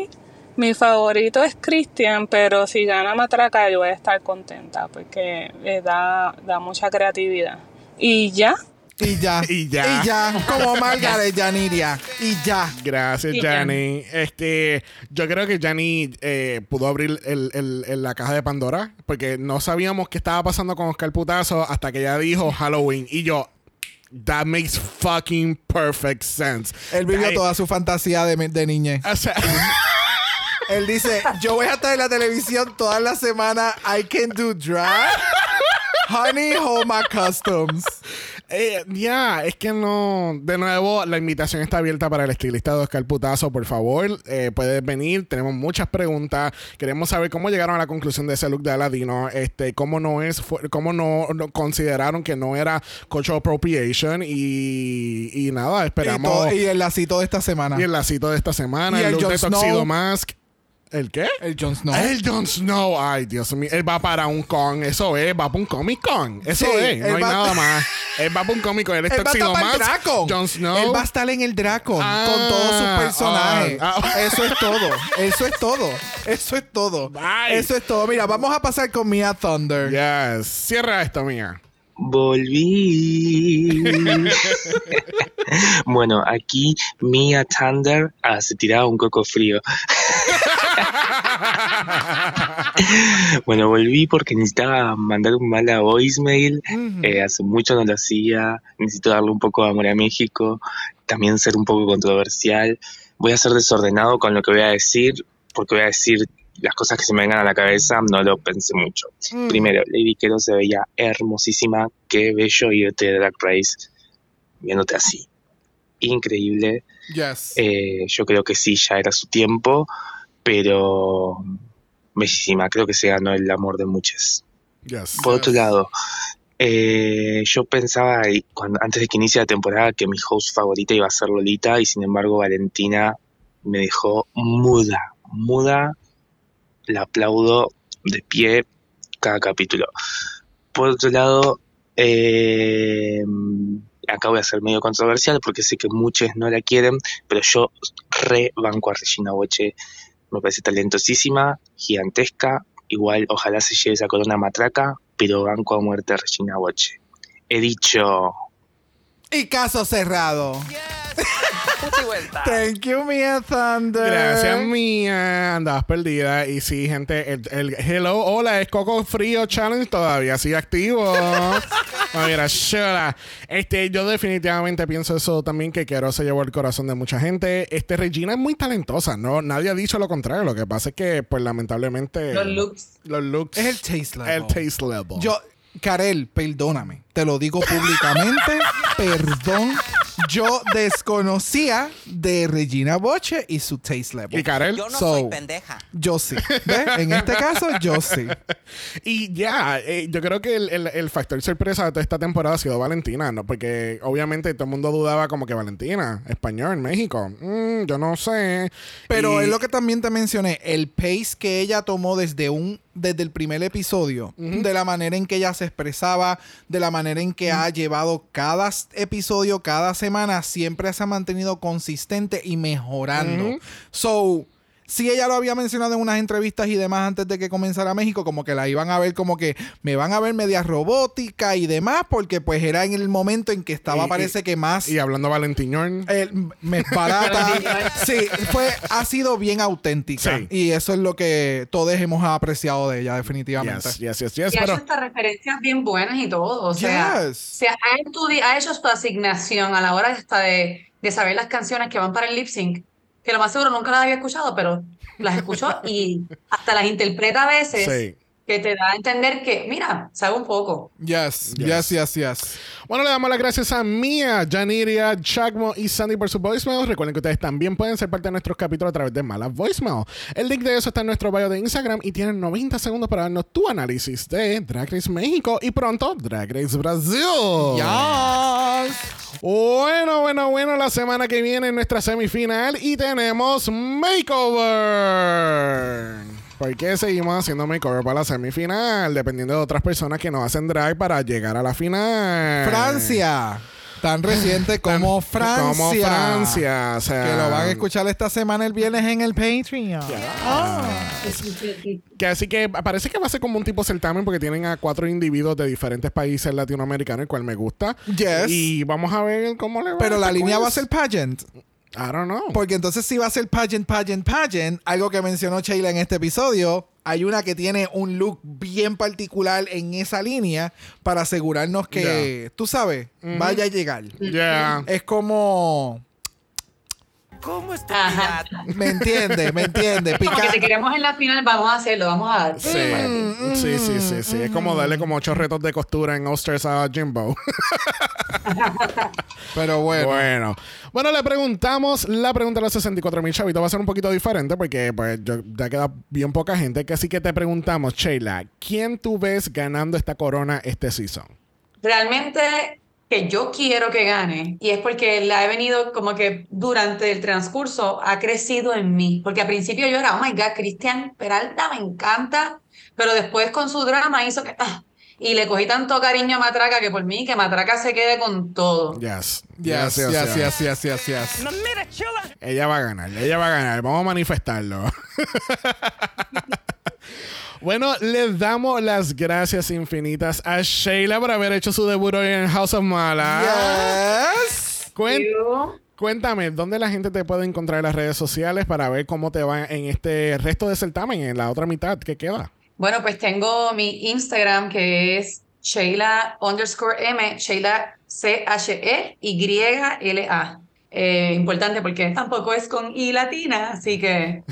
[SPEAKER 9] mi favorito es Christian, pero si gana Matraca, yo voy a estar contenta porque eh, da, da mucha creatividad. Y ya.
[SPEAKER 2] Y ya.
[SPEAKER 1] Y ya.
[SPEAKER 2] Y ya. Como Margaret Yaniria. Y ya.
[SPEAKER 1] Gracias, Jani. Este, yo creo que Jani eh, pudo abrir el, el- el- la caja de Pandora porque no sabíamos qué estaba pasando con Oscar Putazo hasta que ella dijo Halloween. Y yo, that makes fucking perfect sense.
[SPEAKER 2] Él vivió toda su fantasía de, de niñez.
[SPEAKER 1] O sea,
[SPEAKER 2] Él dice, yo voy a estar en la televisión toda la semana. I can do drag. Honey, home customs.
[SPEAKER 1] eh, ya, es que no. De nuevo, la invitación está abierta para el estilista de Oscar Putazo. Por favor, eh, puedes venir. Tenemos muchas preguntas. Queremos saber cómo llegaron a la conclusión de ese look de Aladino. Este, cómo no es, cómo no, no consideraron que no era cultural appropriation. Y, y nada,
[SPEAKER 2] Y,
[SPEAKER 1] esperamos.
[SPEAKER 2] todo- y el lacito de esta semana.
[SPEAKER 1] Y el lacito de esta semana.
[SPEAKER 2] Y
[SPEAKER 1] el
[SPEAKER 2] el
[SPEAKER 1] look de
[SPEAKER 2] Snow.
[SPEAKER 1] Mask. ¿El qué?
[SPEAKER 2] El Jon Snow.
[SPEAKER 1] El Jon Snow. Ay, Dios mío. Él va para un con. Eso es. Va para un Comic Con. Eso
[SPEAKER 2] Sí,
[SPEAKER 1] es. No hay
[SPEAKER 2] va-
[SPEAKER 1] nada más. Él va para un Comic Con. Él es
[SPEAKER 2] Él va a
[SPEAKER 1] Tuxedo
[SPEAKER 2] estar el. Dracon.
[SPEAKER 1] Jon Snow.
[SPEAKER 2] Él va a estar en el Dracon
[SPEAKER 1] Ah,
[SPEAKER 2] con todos sus personajes.
[SPEAKER 1] ah, ah.
[SPEAKER 2] Eso es todo. Eso es todo. Eso es todo.
[SPEAKER 1] Bye.
[SPEAKER 2] Eso es todo. Mira, vamos a pasar con Mia Thunder.
[SPEAKER 1] Yes. Cierra esto, mía.
[SPEAKER 10] Volví. bueno, aquí Mia Thunder ah, se tiraba un coco frío. bueno, volví porque necesitaba mandar un mala voicemail. Eh, hace mucho no lo hacía. Necesito darle un poco de amor a México. También ser un poco controversial. Voy a ser desordenado con lo que voy a decir, porque voy a decir las cosas que se me vengan a la cabeza. No lo pensé mucho. Primero, Lady Kero se veía hermosísima. Qué bello irte de Drag Race viéndote así. Increíble.
[SPEAKER 2] Yes.
[SPEAKER 10] Eh, yo creo que sí, ya era su tiempo, pero bellísima. Creo que se ganó el amor de muchos.
[SPEAKER 1] Yes.
[SPEAKER 10] Por otro lado, eh, yo pensaba cuando, antes de que inicie la temporada que mi host favorita iba a ser Lolita y sin embargo Valentina me dejó muda, muda. La aplaudo de pie cada capítulo. Por otro lado, eh, acá voy a ser medio controversial porque sé que muchos no la quieren, pero yo re banco a Regina Boche. Me parece talentosísima, gigantesca. Igual, ojalá se lleve esa corona matraca, pero banco a muerte a Regina Boche. He dicho.
[SPEAKER 2] Y caso cerrado.
[SPEAKER 3] Vuelta.
[SPEAKER 2] Thank you, Mia Thunder.
[SPEAKER 1] Gracias, mía. Andabas perdida. Y sí, gente, el, el Hello, hola, es Coco Frío Challenge todavía sigue activo. No, mira, shura. Este, yo definitivamente pienso eso también, que Quero se llevó el corazón de mucha gente. Este, Regina es muy talentosa, ¿no? Nadie ha dicho lo contrario. Lo que pasa es que, pues, lamentablemente...
[SPEAKER 5] Los looks.
[SPEAKER 1] Los looks...
[SPEAKER 2] Es el taste level.
[SPEAKER 1] El taste level.
[SPEAKER 2] Yo, Karel, perdóname. Te lo digo públicamente. perdón. Yo desconocía de Regina Boche y su taste level.
[SPEAKER 1] Y Karel,
[SPEAKER 4] Yo no
[SPEAKER 2] So,
[SPEAKER 4] soy pendeja.
[SPEAKER 2] Yo sí. ¿Ves? En este caso, yo sí.
[SPEAKER 1] Y ya, eh, yo creo que el, el- el factor sorpresa de toda esta temporada ha sido Valentina, ¿no? Porque obviamente todo el mundo dudaba como que Valentina, español, México. Mm, yo no sé.
[SPEAKER 2] Pero
[SPEAKER 1] Y-
[SPEAKER 2] es lo que también te mencioné, el pace que ella tomó desde un desde el primer episodio, de la manera en que ella se expresaba, de la manera en que ha llevado cada episodio, cada semana, siempre se ha mantenido consistente y mejorando. So, si ella lo había mencionado en unas entrevistas y demás antes de que comenzara México, como que la iban a ver como que me van a ver media robótica y demás, porque pues era en el momento en que estaba,
[SPEAKER 1] Y-
[SPEAKER 2] parece que más
[SPEAKER 1] Y hablando Valentiñón.
[SPEAKER 2] me barata. sí, fue, ha sido bien auténtica.
[SPEAKER 1] Sí.
[SPEAKER 2] Y eso es lo que todos hemos apreciado de ella, definitivamente.
[SPEAKER 1] Yes, yes, yes, yes.
[SPEAKER 5] Y ha hecho hasta referencias bien buenas y todo. O sea,
[SPEAKER 2] Yes.
[SPEAKER 5] se ha, ha hecho su asignación a la hora hasta de, de saber las canciones que van para el lip sync, que lo más seguro nunca las había escuchado, pero las escuchó y hasta las interpreta a veces
[SPEAKER 1] Sí.
[SPEAKER 5] Que te da a entender que, mira, sabe un poco.
[SPEAKER 2] Yes, yes, yes, yes.
[SPEAKER 1] Bueno, le damos las gracias a Mia, Janiria, Chagmo y Sandy por su voicemail. Recuerden que ustedes también pueden ser parte de nuestros capítulos a través de Malas Voicemail. El link de eso está en nuestro bio de Instagram y tienen 90 segundos para darnos tu análisis de Drag Race México y pronto Drag Race Brasil.
[SPEAKER 2] Yes.
[SPEAKER 1] Bueno, bueno, bueno, la semana que viene en nuestra semifinal y tenemos Makeover. ¿Por qué seguimos haciendo makeover para la semifinal? Dependiendo de otras personas que nos hacen drag para llegar a la final.
[SPEAKER 2] Francia. Tan reciente como Francia.
[SPEAKER 1] Como Francia. O sea,
[SPEAKER 2] Que lo van a escuchar esta semana el viernes en el Patreon.
[SPEAKER 1] Que así que parece que va a ser como un tipo certamen porque tienen a cuatro individuos de diferentes países latinoamericanos, el cual me gusta.
[SPEAKER 2] Yes.
[SPEAKER 1] Y vamos a ver cómo le va.
[SPEAKER 2] Pero
[SPEAKER 1] a
[SPEAKER 2] la línea
[SPEAKER 1] quiz.
[SPEAKER 2] va a ser pageant.
[SPEAKER 1] I don't know.
[SPEAKER 2] Porque entonces si va a ser pageant, pageant, pageant, algo que mencionó Sheila en este episodio, hay una que tiene un look bien particular en esa línea para asegurarnos que, tú sabes, vaya a llegar.
[SPEAKER 1] Yeah.
[SPEAKER 2] Es como...
[SPEAKER 6] ¿Cómo es tu
[SPEAKER 5] Ajá.
[SPEAKER 6] pirata?
[SPEAKER 2] ¿Me entiende? ¿Me entiende?
[SPEAKER 5] Como que
[SPEAKER 2] Pica-
[SPEAKER 5] si queremos en la final, vamos a hacerlo, vamos a dar.
[SPEAKER 1] Sí. sí, sí, sí, sí. Es como darle como ocho retos de costura en Osters a Jimbo.
[SPEAKER 2] Pero bueno.
[SPEAKER 1] Bueno. Bueno, le preguntamos la pregunta de los 64 mil chavitos. Va a ser un poquito diferente porque pues, yo- ya queda bien poca gente. Que Así que te preguntamos, Sheila, ¿quién tú ves ganando esta corona este season?
[SPEAKER 5] Realmente que yo quiero que gane y es porque la he venido como que durante el transcurso ha crecido en mí, porque al principio yo era, oh my God, Cristian Peralta me encanta, pero después con su drama hizo que, ah, y le cogí tanto cariño a Matraca que por mí que Matraca se quede con todo.
[SPEAKER 1] Yes.
[SPEAKER 2] Yes, yes, yes, yes, yes, yes.
[SPEAKER 6] Chula.
[SPEAKER 1] Ella va a ganar, ella va a ganar. Vamos a manifestarlo. bueno, les damos las gracias infinitas a Sheila por haber hecho su debut hoy en House of Mala.
[SPEAKER 2] Yes.
[SPEAKER 1] Cuéntame, ¿dónde la gente te puede encontrar en las redes sociales para ver cómo te va en este resto de certamen, en la otra mitad que queda?
[SPEAKER 5] Bueno, pues tengo mi Instagram que es Sheila underscore M, Sheila C-H-E-Y-L-A. Eh, importante porque tampoco es con I latina, así que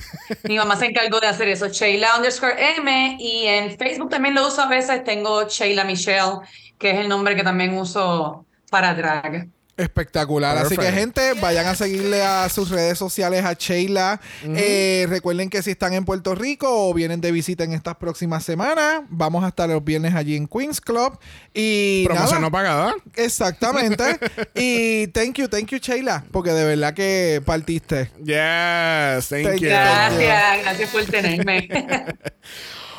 [SPEAKER 5] mi mamá se encargó de hacer eso. Sheila underscore M y en Facebook también lo uso a veces. Tengo Sheila Michelle, que es el nombre que también uso para drag.
[SPEAKER 2] Espectacular. Así que, gente, vayan a seguirle a sus redes sociales a Sheila. Eh, recuerden que si están en Puerto Rico o vienen de visita en estas próximas semanas, vamos a estar los viernes allí en Queens Club. Y
[SPEAKER 1] Promoción
[SPEAKER 2] nada,
[SPEAKER 1] no pagada.
[SPEAKER 2] Exactamente. y thank you, thank you, Sheila, porque de verdad que partiste.
[SPEAKER 1] Yes, thank,
[SPEAKER 2] Thank
[SPEAKER 1] you.
[SPEAKER 2] you.
[SPEAKER 5] Gracias, gracias por tenerme.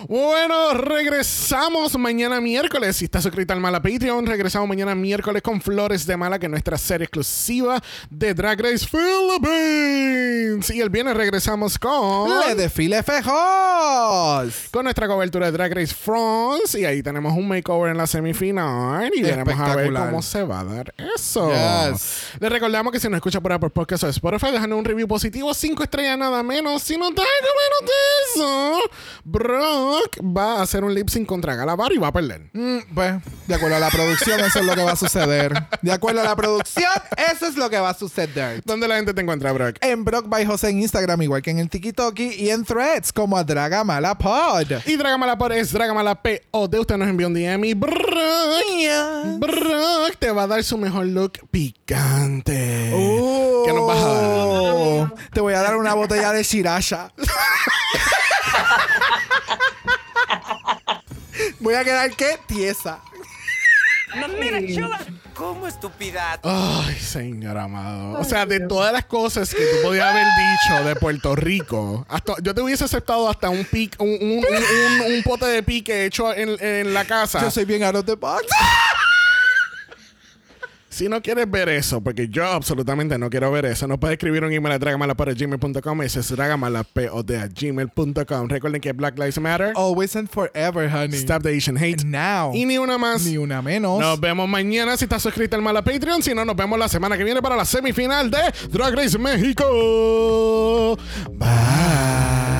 [SPEAKER 1] Bueno, regresamos mañana miércoles. Si estás suscrito al Mala Patreon, regresamos mañana miércoles con Flores de Mala, que es nuestra serie exclusiva de Drag Race Philippines. Y el viernes regresamos con...
[SPEAKER 2] Le desfile fejos.
[SPEAKER 1] con nuestra cobertura de Drag Race France y ahí tenemos un makeover en la semifinal y veremos a ver cómo se va a dar eso.
[SPEAKER 2] Yes.
[SPEAKER 1] Les recordamos que si nos escucha por Apple Podcast o Spotify, déjanos un review positivo, cinco estrellas nada menos. Si no te algo menos de eso, Va a hacer un lip sync contra Galabar y va a perder.
[SPEAKER 2] Mm, pues, de acuerdo a la producción, eso es lo que va a suceder. De acuerdo a la producción, eso es lo que va a suceder.
[SPEAKER 1] ¿Dónde la gente te encuentra, Brock?
[SPEAKER 2] En Brock by José en Instagram, igual que en el TikTok y en Threads, como a Dragamala Pod.
[SPEAKER 1] Y Dragamala por es Dragamala POD. Usted nos envió un DM y Brock, Brock te va a dar su mejor look picante. ¿Qué nos vas a dar?
[SPEAKER 2] Oh, Te voy a dar una botella de Shirasha. Voy a quedar que tiesa.
[SPEAKER 6] No, mira, chula. ¿Cómo es tu pirata?
[SPEAKER 1] Ay, señor amado. O sea, de todas las cosas que tú podías haber dicho de Puerto Rico, hasta, yo te hubiese aceptado hasta un pic, un, un, un, un- un pote de pique hecho en, en la casa.
[SPEAKER 2] Yo soy bien out of the box.
[SPEAKER 1] Si no quieres ver eso, porque yo absolutamente no quiero ver eso, no puedes escribir un email a dragamalapod.gmail.com. Ese es dragamalapod.gmail.com. Recuerden que Black Lives Matter.
[SPEAKER 2] Always and forever, honey.
[SPEAKER 1] Stop the Asian hate.
[SPEAKER 2] Now.
[SPEAKER 1] Y ni una más.
[SPEAKER 2] Ni una menos.
[SPEAKER 1] Nos vemos mañana si estás suscrito al Mala Patreon. Si no, nos vemos la semana que viene para la semifinal de Drag Race México. Bye.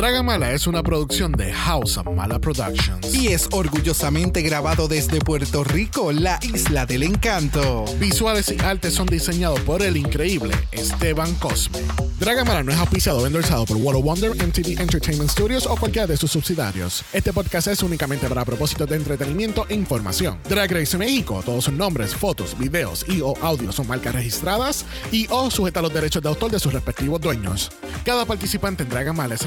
[SPEAKER 1] Dragamala es una producción de House of Mala Productions.
[SPEAKER 2] Y es orgullosamente grabado desde Puerto Rico, la isla del encanto.
[SPEAKER 1] Visuales y artes son diseñados por el increíble Esteban Cosme. Dragamala no es auspiciado o endorsado por World of Wonder, MTV Entertainment Studios o cualquiera de sus subsidiarios. Este podcast es únicamente para propósitos de entretenimiento e información. Drag Race México, todos sus nombres, fotos, videos y o audios son marcas registradas y o sujeta a los derechos de autor de sus respectivos dueños. Cada participante en Dragamala es